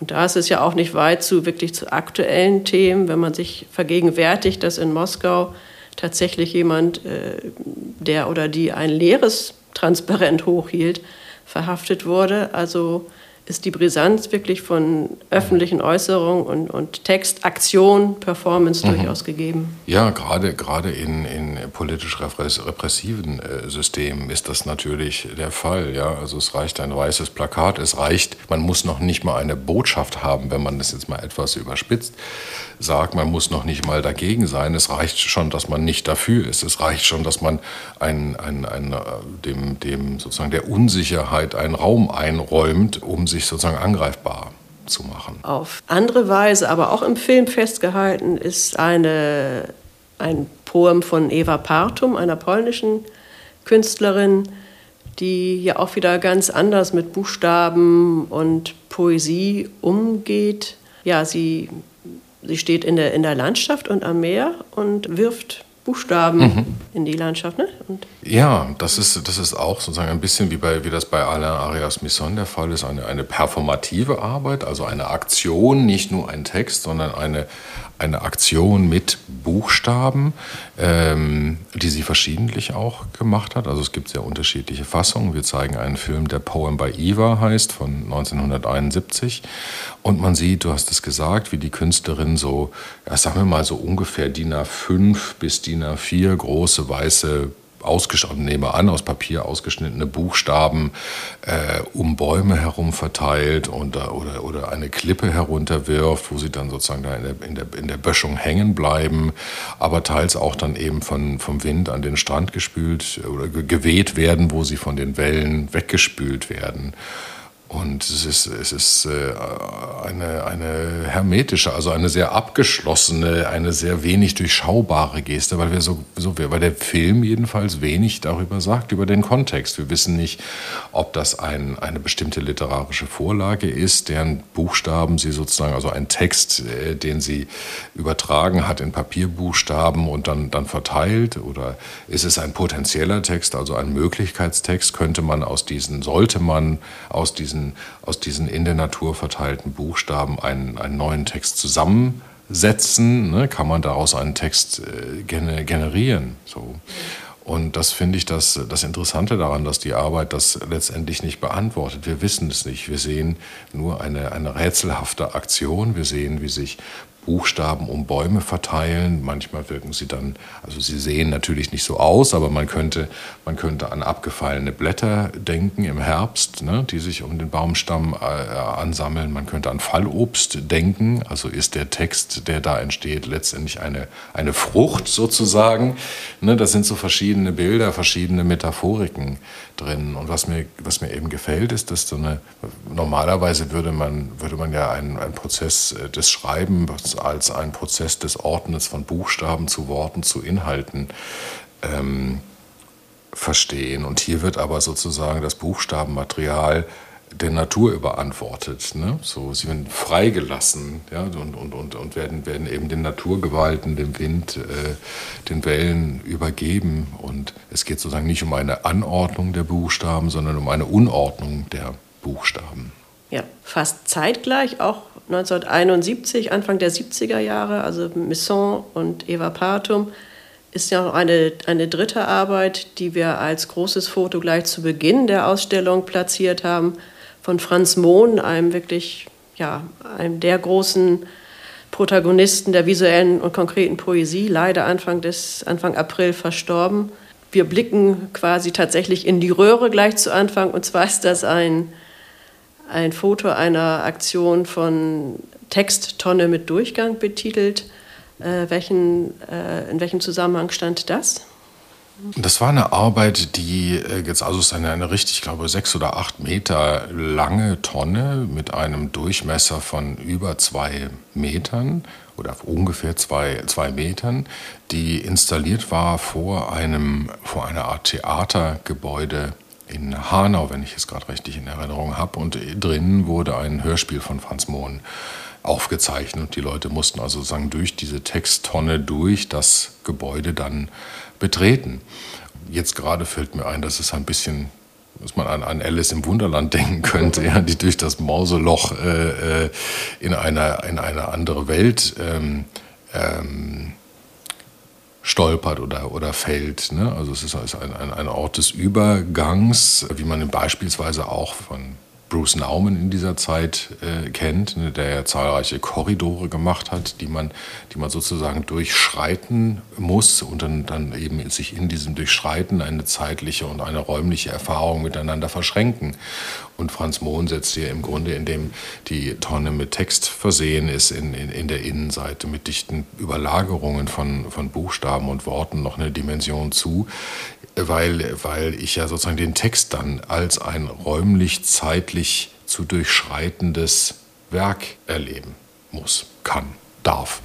Und da ist es ja auch nicht weit zu wirklich zu aktuellen Themen, wenn man sich vergegenwärtigt, dass in Moskau tatsächlich jemand, äh, der oder die ein leeres Transparent hochhielt, verhaftet wurde. Also ist die Brisanz wirklich von öffentlichen Äußerungen und, und Text, Aktion, Performance mhm. durchaus gegeben.
Ja, gerade, gerade in, in politisch repressiven äh, Systemen ist das natürlich der Fall. Ja? Also es reicht ein weißes Plakat, es reicht, man muss noch nicht mal eine Botschaft haben, wenn man das jetzt mal etwas überspitzt sagt, man muss noch nicht mal dagegen sein. Es reicht schon, dass man nicht dafür ist. Es reicht schon, dass man ein, ein, ein, äh, dem, dem sozusagen der Unsicherheit einen Raum einräumt, um sich sozusagen angreifbar zu machen.
Auf andere Weise, aber auch im Film festgehalten, ist eine, ein Poem von Eva Partum, einer polnischen Künstlerin, die ja auch wieder ganz anders mit Buchstaben und Poesie umgeht. Ja, sie Sie steht in der, in der Landschaft und am Meer und wirft Buchstaben mhm. in die Landschaft. Ne? Und
ja, das ist, das ist auch sozusagen ein bisschen wie, bei, wie das bei Alain Arias Misson der Fall ist, eine, eine performative Arbeit, also eine Aktion, nicht nur ein Text, sondern eine, eine Aktion mit Buchstaben, ähm, die sie verschiedentlich auch gemacht hat. Also es gibt sehr unterschiedliche Fassungen. Wir zeigen einen Film, der Poem by Eva heißt, von 1971. Und man sieht, du hast es gesagt, wie die Künstlerin so, ja, sagen wir mal so ungefähr DIN A5 bis DIN A4 große weiße ausgeschnittene, nehme an, aus Papier ausgeschnittene Buchstaben äh, um Bäume herum verteilt und, oder, oder eine Klippe herunterwirft, wo sie dann sozusagen da in der, in, der, in der Böschung hängen bleiben, aber teils auch dann eben von, vom Wind an den Strand gespült oder geweht werden, wo sie von den Wellen weggespült werden. Und es ist, es ist äh, eine, eine hermetische, also eine sehr abgeschlossene, eine sehr wenig durchschaubare Geste, weil wir so, so weil der Film jedenfalls wenig darüber sagt, über den Kontext. Wir wissen nicht, ob das ein, eine bestimmte literarische Vorlage ist, deren Buchstaben sie sozusagen, also ein Text, äh, den sie übertragen hat in Papierbuchstaben und dann, dann verteilt, oder ist es ein potenzieller Text, also ein Möglichkeitstext, könnte man aus diesen, sollte man aus diesen diesen, aus diesen in der Natur verteilten Buchstaben einen, einen neuen Text zusammensetzen, ne, kann man daraus einen Text äh, generieren. So. Und das finde ich das, das Interessante daran, dass die Arbeit das letztendlich nicht beantwortet. Wir wissen es nicht. Wir sehen nur eine, eine rätselhafte Aktion. Wir sehen, wie sich Buchstaben um Bäume verteilen. Manchmal wirken sie dann, also sie sehen natürlich nicht so aus, aber man könnte, man könnte an abgefallene Blätter denken im Herbst, ne, die sich um den Baumstamm äh, ansammeln. Man könnte an Fallobst denken. Also ist der Text, der da entsteht, letztendlich eine, eine Frucht sozusagen. Ne, das sind so verschiedene Bilder, verschiedene Metaphoriken drin. Und was mir, was mir eben gefällt, ist, dass so eine, normalerweise würde man, würde man ja einen, einen Prozess äh, des Schreibens als einen Prozess des Ordnens von Buchstaben zu Worten, zu Inhalten ähm, verstehen. Und hier wird aber sozusagen das Buchstabenmaterial der Natur überantwortet. Ne? So, sie werden freigelassen ja? und, und, und, und werden, werden eben den Naturgewalten, dem Wind, äh, den Wellen übergeben. Und es geht sozusagen nicht um eine Anordnung der Buchstaben, sondern um eine Unordnung der Buchstaben.
Ja, fast zeitgleich, auch 1971, Anfang der 70er Jahre, also Misson und Eva Partum, ist ja noch eine, eine dritte Arbeit, die wir als großes Foto gleich zu Beginn der Ausstellung platziert haben, von Franz Mohn, einem wirklich, ja, einem der großen Protagonisten der visuellen und konkreten Poesie, leider Anfang, des, Anfang April verstorben. Wir blicken quasi tatsächlich in die Röhre gleich zu Anfang, und zwar ist das ein ein Foto einer Aktion von Texttonne mit Durchgang betitelt. Äh, welchen, äh, in welchem Zusammenhang stand das?
Das war eine Arbeit, die äh, jetzt also ist eine, eine richtig, ich glaube, sechs oder acht Meter lange Tonne mit einem Durchmesser von über zwei Metern oder ungefähr zwei, zwei Metern, die installiert war vor einem, vor einer Art Theatergebäude in Hanau, wenn ich es gerade richtig in Erinnerung habe. Und drinnen wurde ein Hörspiel von Franz Mohn aufgezeichnet. Und die Leute mussten also sozusagen durch diese Texttonne durch das Gebäude dann betreten. Jetzt gerade fällt mir ein, dass es ein bisschen dass man an, an Alice im Wunderland <laughs> denken könnte, ja, die durch das Mauseloch äh, äh, in, eine, in eine andere Welt ähm, ähm, stolpert oder, oder fällt. Ne? Also es ist ein, ein, ein Ort des Übergangs, wie man beispielsweise auch von Bruce Nauman in dieser Zeit äh, kennt, ne, der ja zahlreiche Korridore gemacht hat, die man, die man sozusagen durchschreiten muss und dann, dann eben sich in diesem Durchschreiten eine zeitliche und eine räumliche Erfahrung miteinander verschränken. Und Franz Mohn setzt hier im Grunde, indem die Tonne mit Text versehen ist, in, in, in der Innenseite mit dichten Überlagerungen von, von Buchstaben und Worten noch eine Dimension zu, weil, weil ich ja sozusagen den Text dann als ein räumlich-zeitlich zu durchschreitendes Werk erleben muss, kann, darf.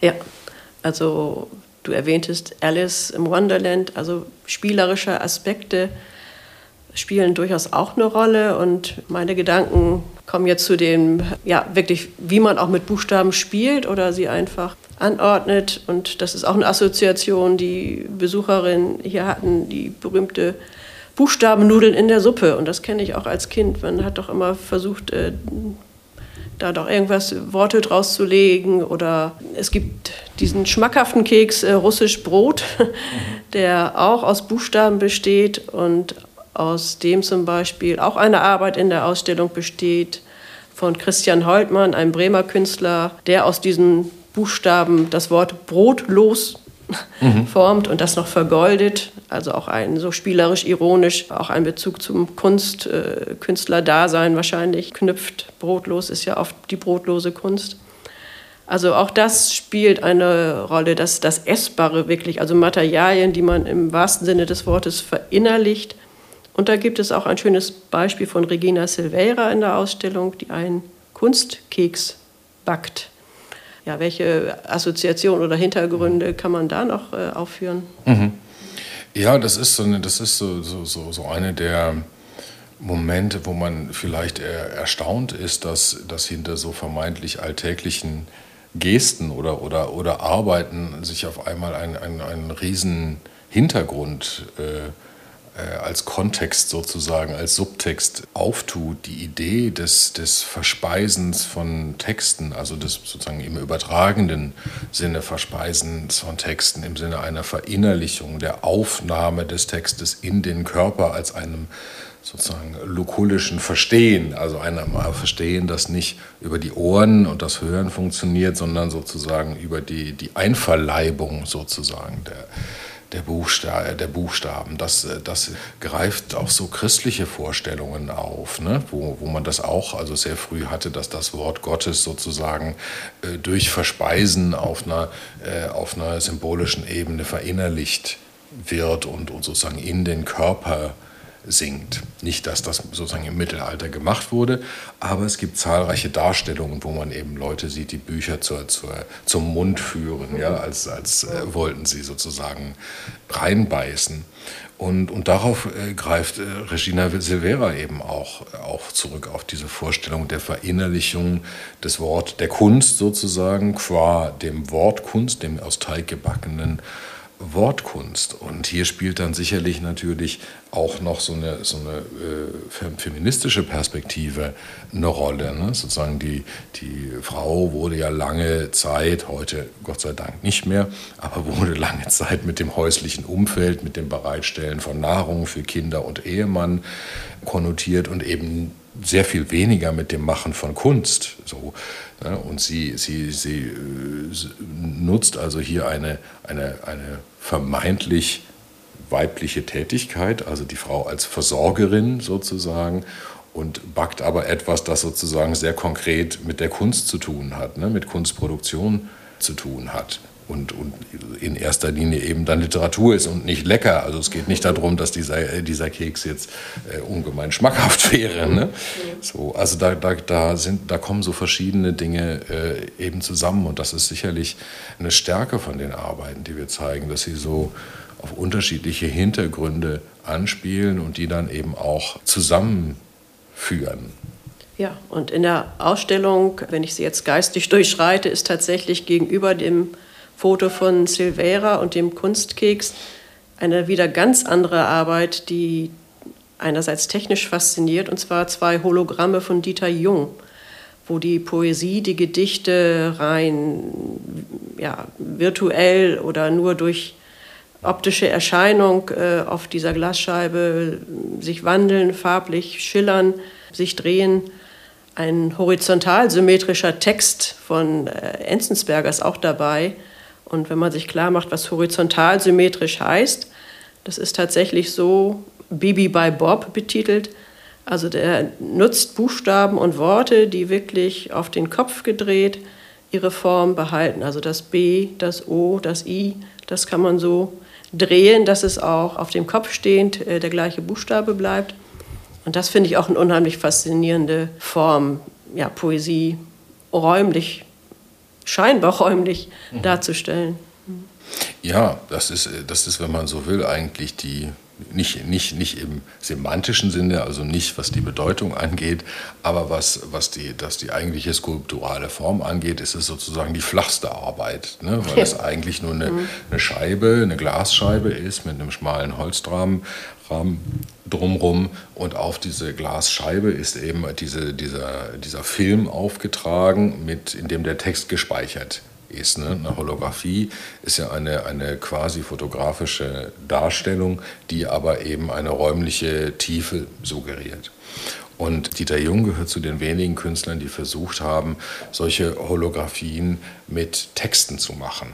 Ja, also du erwähntest Alice im Wonderland, also spielerische Aspekte spielen durchaus auch eine Rolle und meine Gedanken kommen jetzt zu dem, ja, wirklich, wie man auch mit Buchstaben spielt oder sie einfach anordnet. Und das ist auch eine Assoziation, die Besucherinnen hier hatten, die berühmte Buchstabennudeln in der Suppe. Und das kenne ich auch als Kind. Man hat doch immer versucht, äh, da doch irgendwas Worte draus zu legen. Oder es gibt diesen schmackhaften Keks äh, russisch Brot, <laughs> der auch aus Buchstaben besteht und aus dem zum Beispiel auch eine Arbeit in der Ausstellung besteht von Christian Holtmann, einem Bremer Künstler, der aus diesen Buchstaben das Wort brotlos mhm. <laughs> formt und das noch vergoldet, also auch ein so spielerisch ironisch, auch ein Bezug zum Kunst, äh, Künstlerdasein wahrscheinlich knüpft. Brotlos ist ja oft die brotlose Kunst. Also auch das spielt eine Rolle, dass das Essbare wirklich, also Materialien, die man im wahrsten Sinne des Wortes verinnerlicht, und da gibt es auch ein schönes Beispiel von Regina Silveira in der Ausstellung, die einen Kunstkeks backt. Ja, welche Assoziationen oder Hintergründe kann man da noch äh, aufführen?
Mhm. Ja, das ist, so eine, das ist so, so, so, so eine der Momente, wo man vielleicht erstaunt ist, dass, dass hinter so vermeintlich alltäglichen Gesten oder, oder, oder Arbeiten sich auf einmal ein, ein, ein riesen Hintergrund äh, als Kontext sozusagen, als Subtext auftut, die Idee des, des Verspeisens von Texten, also des sozusagen im übertragenen Sinne Verspeisens von Texten, im Sinne einer Verinnerlichung, der Aufnahme des Textes in den Körper als einem sozusagen lukullischen Verstehen, also einem Verstehen, das nicht über die Ohren und das Hören funktioniert, sondern sozusagen über die, die Einverleibung sozusagen der, der, Buchsta der Buchstaben. Das, äh, das greift auch so christliche Vorstellungen auf, ne? wo, wo man das auch also sehr früh hatte, dass das Wort Gottes sozusagen äh, durch Verspeisen auf einer, äh, auf einer symbolischen Ebene verinnerlicht wird und, und sozusagen in den Körper singt. Nicht, dass das sozusagen im Mittelalter gemacht wurde, aber es gibt zahlreiche Darstellungen, wo man eben Leute sieht, die Bücher zur, zur, zum Mund führen, ja, als, als äh, wollten sie sozusagen reinbeißen. Und, und darauf äh, greift äh, Regina Silvera eben auch, auch zurück auf diese Vorstellung der Verinnerlichung des Wort, der Kunst sozusagen, qua dem Wort Kunst, dem aus Teig gebackenen Wortkunst. Und hier spielt dann sicherlich natürlich auch noch so eine, so eine äh, feministische Perspektive eine Rolle. Ne? Sozusagen die, die Frau wurde ja lange Zeit, heute Gott sei Dank nicht mehr, aber wurde lange Zeit mit dem häuslichen Umfeld, mit dem Bereitstellen von Nahrung für Kinder und Ehemann konnotiert und eben sehr viel weniger mit dem Machen von Kunst. So, ne? Und sie, sie, sie äh, nutzt also hier eine, eine, eine vermeintlich weibliche Tätigkeit, also die Frau als Versorgerin sozusagen, und backt aber etwas, das sozusagen sehr konkret mit der Kunst zu tun hat, ne? mit Kunstproduktion zu tun hat und, und in erster Linie eben dann Literatur ist und nicht lecker. Also es geht nicht darum, dass dieser, äh, dieser Keks jetzt äh, ungemein schmackhaft <laughs> wäre. Ne? So, also da, da, da, sind, da kommen so verschiedene Dinge äh, eben zusammen und das ist sicherlich eine Stärke von den Arbeiten, die wir zeigen, dass sie so auf unterschiedliche Hintergründe anspielen und die dann eben auch zusammenführen.
Ja, und in der Ausstellung, wenn ich sie jetzt geistig <laughs> durchschreite, ist tatsächlich gegenüber dem Foto von Silvera und dem Kunstkeks eine wieder ganz andere Arbeit, die einerseits technisch fasziniert, und zwar zwei Hologramme von Dieter Jung, wo die Poesie, die Gedichte rein ja, virtuell oder nur durch optische Erscheinung äh, auf dieser Glasscheibe sich wandeln, farblich schillern, sich drehen. Ein horizontal symmetrischer Text von äh, Enzensberger ist auch dabei. Und wenn man sich klar macht, was horizontal symmetrisch heißt, das ist tatsächlich so, Bibi by Bob betitelt. Also der nutzt Buchstaben und Worte, die wirklich auf den Kopf gedreht ihre Form behalten. Also das B, das O, das I, das kann man so drehen, dass es auch auf dem Kopf stehend äh, der gleiche Buchstabe bleibt. Und das finde ich auch eine unheimlich faszinierende Form, ja, Poesie räumlich, scheinbar räumlich mhm. darzustellen.
Ja, das ist, das ist, wenn man so will, eigentlich die, nicht, nicht, nicht im semantischen Sinne, also nicht was die Bedeutung angeht, aber was, was die, das die eigentliche skulpturale Form angeht, ist es sozusagen die flachste Arbeit, ne? weil es eigentlich nur eine, mhm. eine Scheibe, eine Glasscheibe ist mit einem schmalen Holzrahmen Rahmen drumrum und auf diese Glasscheibe ist eben diese, dieser, dieser Film aufgetragen, mit, in dem der Text gespeichert ist. Ne? Eine Holographie ist ja eine, eine quasi fotografische Darstellung, die aber eben eine räumliche Tiefe suggeriert. Und Dieter Jung gehört zu den wenigen Künstlern, die versucht haben, solche Holographien mit Texten zu machen.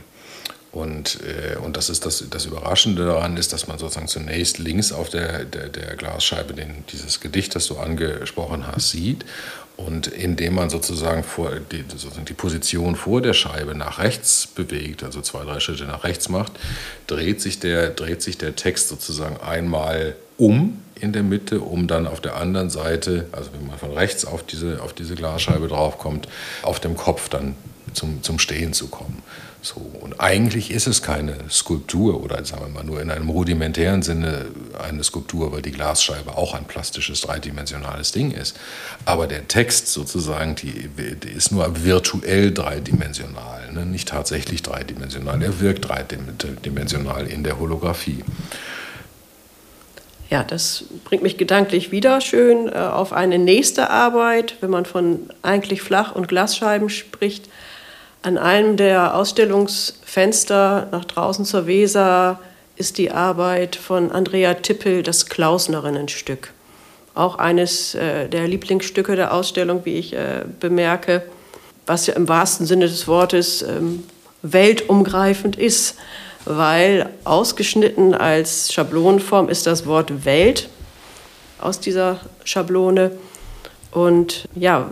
Und, äh, und das ist das, das Überraschende daran ist, dass man sozusagen zunächst links auf der, der, der Glasscheibe den, dieses Gedicht, das du angesprochen hast, sieht. Und indem man sozusagen, vor, die, sozusagen die Position vor der Scheibe nach rechts bewegt, also zwei, drei Schritte nach rechts macht, dreht sich der, dreht sich der Text sozusagen einmal um in der Mitte, um dann auf der anderen Seite, also wenn man von rechts auf diese, auf diese Glasscheibe draufkommt, auf dem Kopf dann zum, zum Stehen zu kommen. So, und eigentlich ist es keine Skulptur oder sagen wir mal nur in einem rudimentären Sinne eine Skulptur, weil die Glasscheibe auch ein plastisches, dreidimensionales Ding ist. Aber der Text sozusagen, die, die ist nur virtuell dreidimensional, ne? nicht tatsächlich dreidimensional. Er wirkt dreidimensional in der Holographie.
Ja, das bringt mich gedanklich wieder schön äh, auf eine nächste Arbeit, wenn man von eigentlich Flach- und Glasscheiben spricht an einem der Ausstellungsfenster nach draußen zur Weser ist die Arbeit von Andrea Tippel, das Klausnerinnenstück. Auch eines äh, der Lieblingsstücke der Ausstellung, wie ich äh, bemerke, was ja im wahrsten Sinne des Wortes ähm, weltumgreifend ist, weil ausgeschnitten als Schablonenform ist das Wort Welt aus dieser Schablone und ja,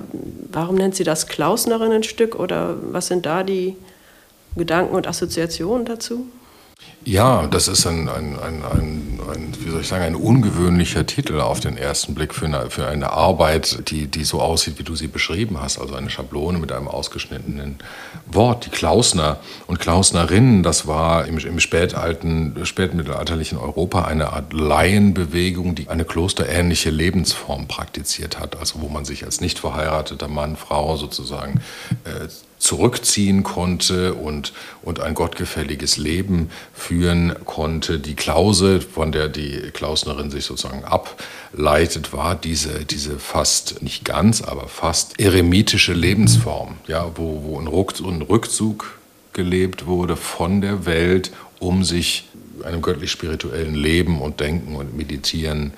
warum nennt sie das Klausnerinnenstück oder was sind da die Gedanken und Assoziationen dazu?
Ja, das ist ein, ein, ein, ein, wie soll ich sagen, ein ungewöhnlicher Titel auf den ersten Blick für eine, für eine Arbeit, die, die so aussieht, wie du sie beschrieben hast. Also eine Schablone mit einem ausgeschnittenen Wort. Die Klausner und Klausnerinnen, das war im, im spätalten, spätmittelalterlichen Europa eine Art Laienbewegung, die eine klosterähnliche Lebensform praktiziert hat. Also wo man sich als nicht verheirateter Mann, Frau sozusagen äh, zurückziehen konnte und, und ein gottgefälliges Leben führen konnte. Die Klause, von der die Klausnerin sich sozusagen ableitet, war diese, diese fast, nicht ganz, aber fast eremitische Lebensform, ja, wo, wo ein, Rückzug gelebt wurde von der Welt, um sich einem göttlich-spirituellen Leben und Denken und Meditieren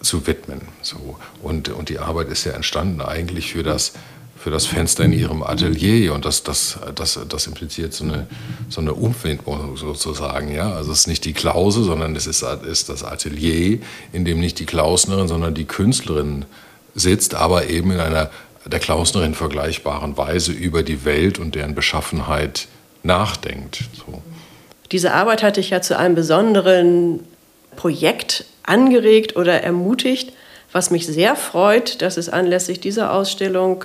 zu widmen. So. Und, und die Arbeit ist ja entstanden eigentlich für das für das Fenster in ihrem Atelier und das, das, das, das impliziert so eine, so eine Umwindung sozusagen. Ja? Also es ist nicht die Klause, sondern es ist, ist das Atelier, in dem nicht die Klausnerin, sondern die Künstlerin sitzt, aber eben in einer der Klausnerin vergleichbaren Weise über die Welt und deren Beschaffenheit nachdenkt. So.
Diese Arbeit hatte ich ja zu einem besonderen Projekt angeregt oder ermutigt, was mich sehr freut, dass es anlässlich dieser Ausstellung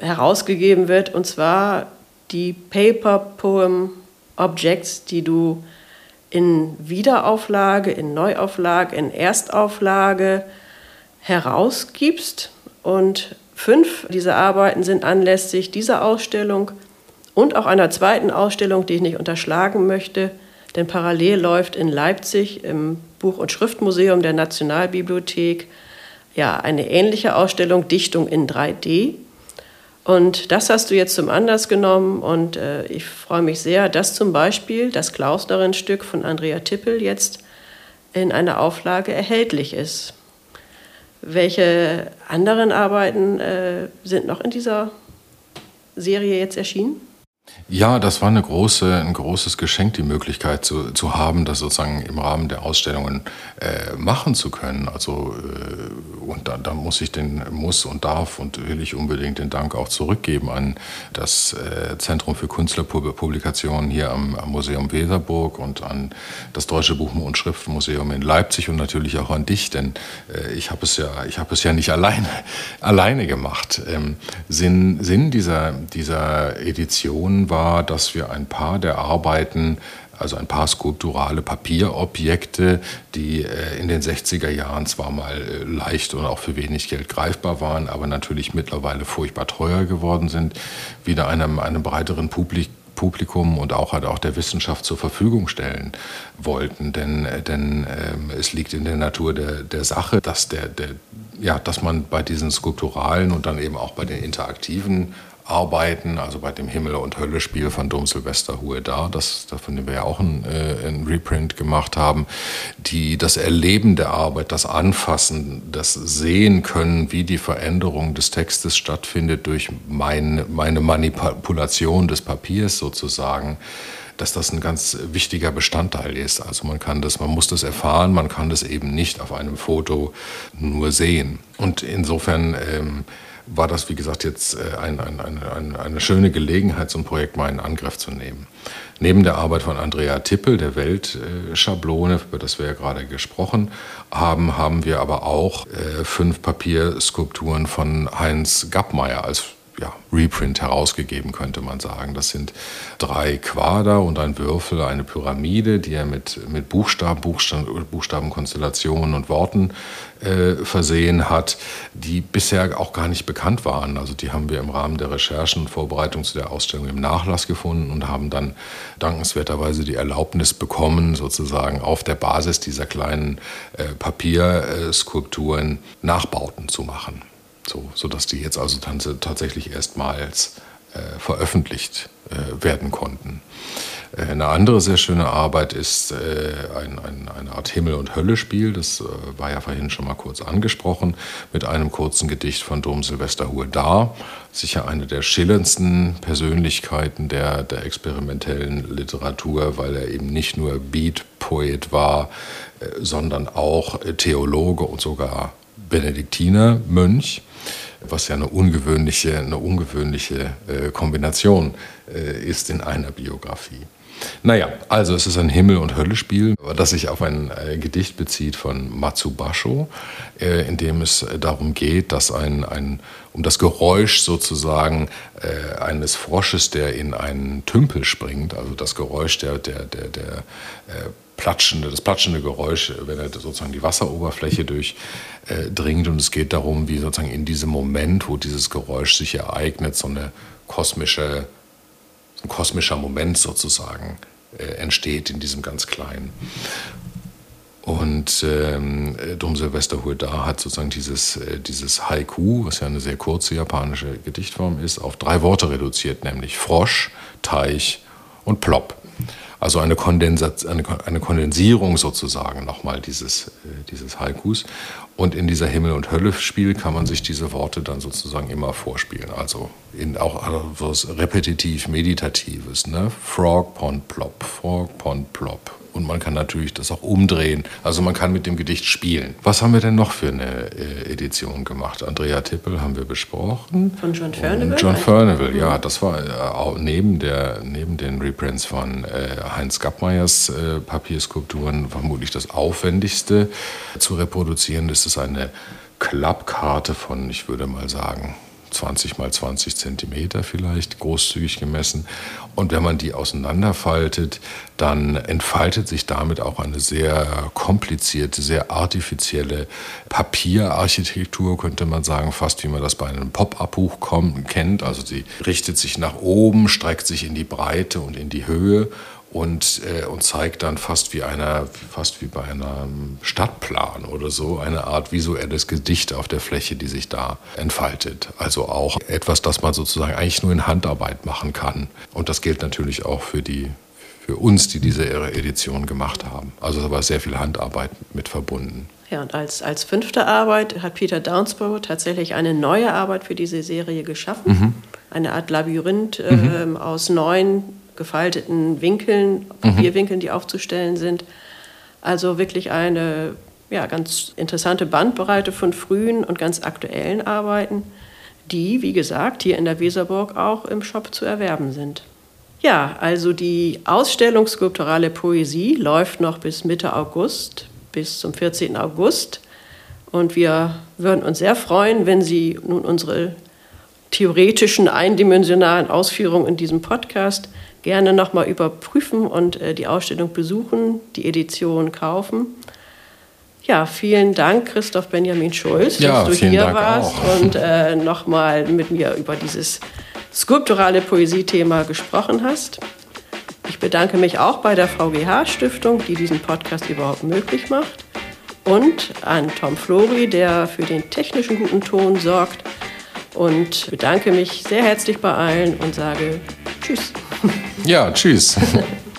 herausgegeben wird, und zwar die Paper Poem Objects, die du in Wiederauflage, in Neuauflage, in Erstauflage herausgibst. Und Fünf dieser Arbeiten sind anlässlich dieser Ausstellung und auch einer zweiten Ausstellung, die ich nicht unterschlagen möchte, denn parallel läuft in Leipzig im Buch- und Schriftmuseum der Nationalbibliothek ja eine ähnliche Ausstellung Dichtung in 3D. Und das hast du jetzt zum Anlass genommen und äh, ich freue mich sehr, dass zum Beispiel das Klausnerin-Stück von Andrea Tippel jetzt in einer Auflage erhältlich ist. Welche anderen Arbeiten äh, sind noch in dieser Serie jetzt erschienen?
Ja, das war eine große, ein großes Geschenk, die Möglichkeit zu, zu haben, das sozusagen im Rahmen der Ausstellungen äh, machen zu können. Also äh, und da, da, muss ich den muss und darf und will ich unbedingt den Dank auch zurückgeben an das äh, Zentrum für Künstlerpublikationen hier am, am, Museum Weserburg und an das Deutsche Buch- und Schriftmuseum in Leipzig und natürlich auch an dich, denn äh, ich habe es ja ich habe es ja nicht alleine <laughs> alleine gemacht. Ähm, Sinn, Sinn dieser dieser Edition war, dass wir ein paar der Arbeiten also ein paar skulpturale Papierobjekte, die äh, in den 60er Jahren zwar mal äh, leicht und auch für wenig Geld greifbar waren, aber natürlich mittlerweile furchtbar teuer geworden sind, wieder einem, einem breiteren Publikum Publikum und auch halt auch der Wissenschaft zur Verfügung stellen wollten. Denn, äh, denn ähm, es liegt in der Natur der, der Sache, dass, der, der, ja, dass man bei diesen skulpturalen und dann eben auch bei den interaktiven arbeiten, also bei dem Himmel- und Hölle-Spiel von Dom Silvester Hue da, das, von dem wir ja auch ein, äh, Reprint gemacht haben, die das Erleben der Arbeit, das Anfassen, das Sehen können, wie die Veränderung des Textes stattfindet durch mein, meine Manipulation des Papiers sozusagen, dass das ein ganz wichtiger Bestandteil ist. Also man kann das, man muss das erfahren, man kann das eben nicht auf einem Foto nur sehen. Und insofern ähm, war das, wie gesagt, jetzt äh, ein, ein, ein, eine schöne Gelegenheit, so ein Projekt mal in Angriff zu nehmen. Neben der Arbeit von Andrea Tippel, der Weltschablone, über das wir ja gerade gesprochen haben, haben wir aber auch äh, fünf Papierskulpturen von Heinz Gappmeier als ja, Reprint herausgegeben, könnte man sagen. Das sind drei Quader und ein Würfel, eine Pyramide, die er mit, mit Buchstaben, Buchstaben, Buchstabenkonstellationen und Worten äh, versehen hat, die bisher auch gar nicht bekannt waren. Also die haben wir im Rahmen der Recherchen und Vorbereitung zu der Ausstellung im Nachlass gefunden und haben dann dankenswerterweise die Erlaubnis bekommen, sozusagen auf der Basis dieser kleinen äh, Papierskulpturen Nachbauten zu machen so, sodass die jetzt also tatsächlich erstmals äh, veröffentlicht äh, werden konnten. Äh, eine andere sehr schöne Arbeit ist äh, ein, ein, eine Art Himmel- und Hölle-Spiel. Das äh, war ja vorhin schon mal kurz angesprochen, mit einem kurzen Gedicht von Dom Silvester Huedar. Sicher eine der schillerndsten Persönlichkeiten der, der experimentellen Literatur, weil er eben nicht nur Beat-Poet war, äh, sondern auch Theologe und sogar Benediktinermönch was ja eine ungewöhnliche, eine ungewöhnliche äh, Kombination äh, ist in einer Biografie. Naja, also es ist ein Himmel- und Hölle-Spiel, das sich auf ein äh, Gedicht bezieht von Matsubasho, äh, in dem es darum geht, dass ein, ein um das Geräusch sozusagen äh, eines Frosches, der in einen Tümpel springt, also das Geräusch der, der, der, der äh, platschende, das platschende Geräusch, wenn er sozusagen die Wasseroberfläche durchdringt. Äh, und es geht darum, wie sozusagen in diesem Moment, wo dieses Geräusch sich ereignet, so eine kosmische, so ein kosmischer Moment sozusagen äh, entsteht in diesem ganz kleinen. Und ähm, Dom Silvester Hueda hat sozusagen dieses, äh, dieses Haiku, was ja eine sehr kurze japanische Gedichtform ist, auf drei Worte reduziert, nämlich Frosch, Teich und Plopp. Also eine, Kondensat eine, eine Kondensierung sozusagen nochmal dieses, äh, dieses Haikus. Und in dieser Himmel- und Hölle-Spiel kann man sich diese Worte dann sozusagen immer vorspielen. Also in auch etwas repetitiv Meditatives. Ne? Frog, Pond, Plop, Frog, Pond, Plop. Und man kann natürlich das auch umdrehen. Also man kann mit dem Gedicht spielen. Was haben wir denn noch für eine äh, Edition gemacht? Andrea Tippel haben wir besprochen.
Von John Furnivall?
John Furnivall, ja. Das war äh, auch neben, der, neben den Reprints von äh, Heinz Gappmeyers äh, Papierskulpturen vermutlich das aufwendigste zu reproduzieren. Das ist eine Klappkarte von, ich würde mal sagen, 20 mal 20 Zentimeter vielleicht, großzügig gemessen. Und wenn man die auseinanderfaltet, dann entfaltet sich damit auch eine sehr komplizierte, sehr artifizielle Papierarchitektur, könnte man sagen, fast wie man das bei einem Pop-up-Buch kennt. Also sie richtet sich nach oben, streckt sich in die Breite und in die Höhe und, äh, und zeigt dann fast wie einer, fast wie bei einem Stadtplan oder so, eine Art visuelles Gedicht auf der Fläche, die sich da entfaltet. Also auch etwas, das man sozusagen eigentlich nur in Handarbeit machen kann. Und das gilt natürlich auch für die für uns, die diese Edition gemacht haben. Also da war sehr viel Handarbeit mit verbunden.
Ja, und als, als fünfte Arbeit hat Peter Downsborough tatsächlich eine neue Arbeit für diese Serie geschaffen. Mhm. Eine Art Labyrinth mhm. äh, aus neun gefalteten Winkeln, Papierwinkeln, mhm. die aufzustellen sind. Also wirklich eine ja, ganz interessante Bandbreite von frühen und ganz aktuellen Arbeiten, die, wie gesagt, hier in der Weserburg auch im Shop zu erwerben sind. Ja, also die Ausstellung Skulpturale Poesie läuft noch bis Mitte August, bis zum 14. August. Und wir würden uns sehr freuen, wenn Sie nun unsere theoretischen, eindimensionalen Ausführungen in diesem Podcast gerne nochmal überprüfen und äh, die Ausstellung besuchen, die Edition kaufen. Ja, vielen Dank, Christoph Benjamin Schulz, ja, dass du hier Dank warst auch. und äh, nochmal mit mir über dieses skulpturale Poesie-Thema gesprochen hast. Ich bedanke mich auch bei der VGH-Stiftung, die diesen Podcast überhaupt möglich macht. Und an Tom Flori, der für den technischen guten Ton sorgt. Und bedanke mich sehr herzlich bei allen und sage Tschüss.
Ja, tschüss. <laughs>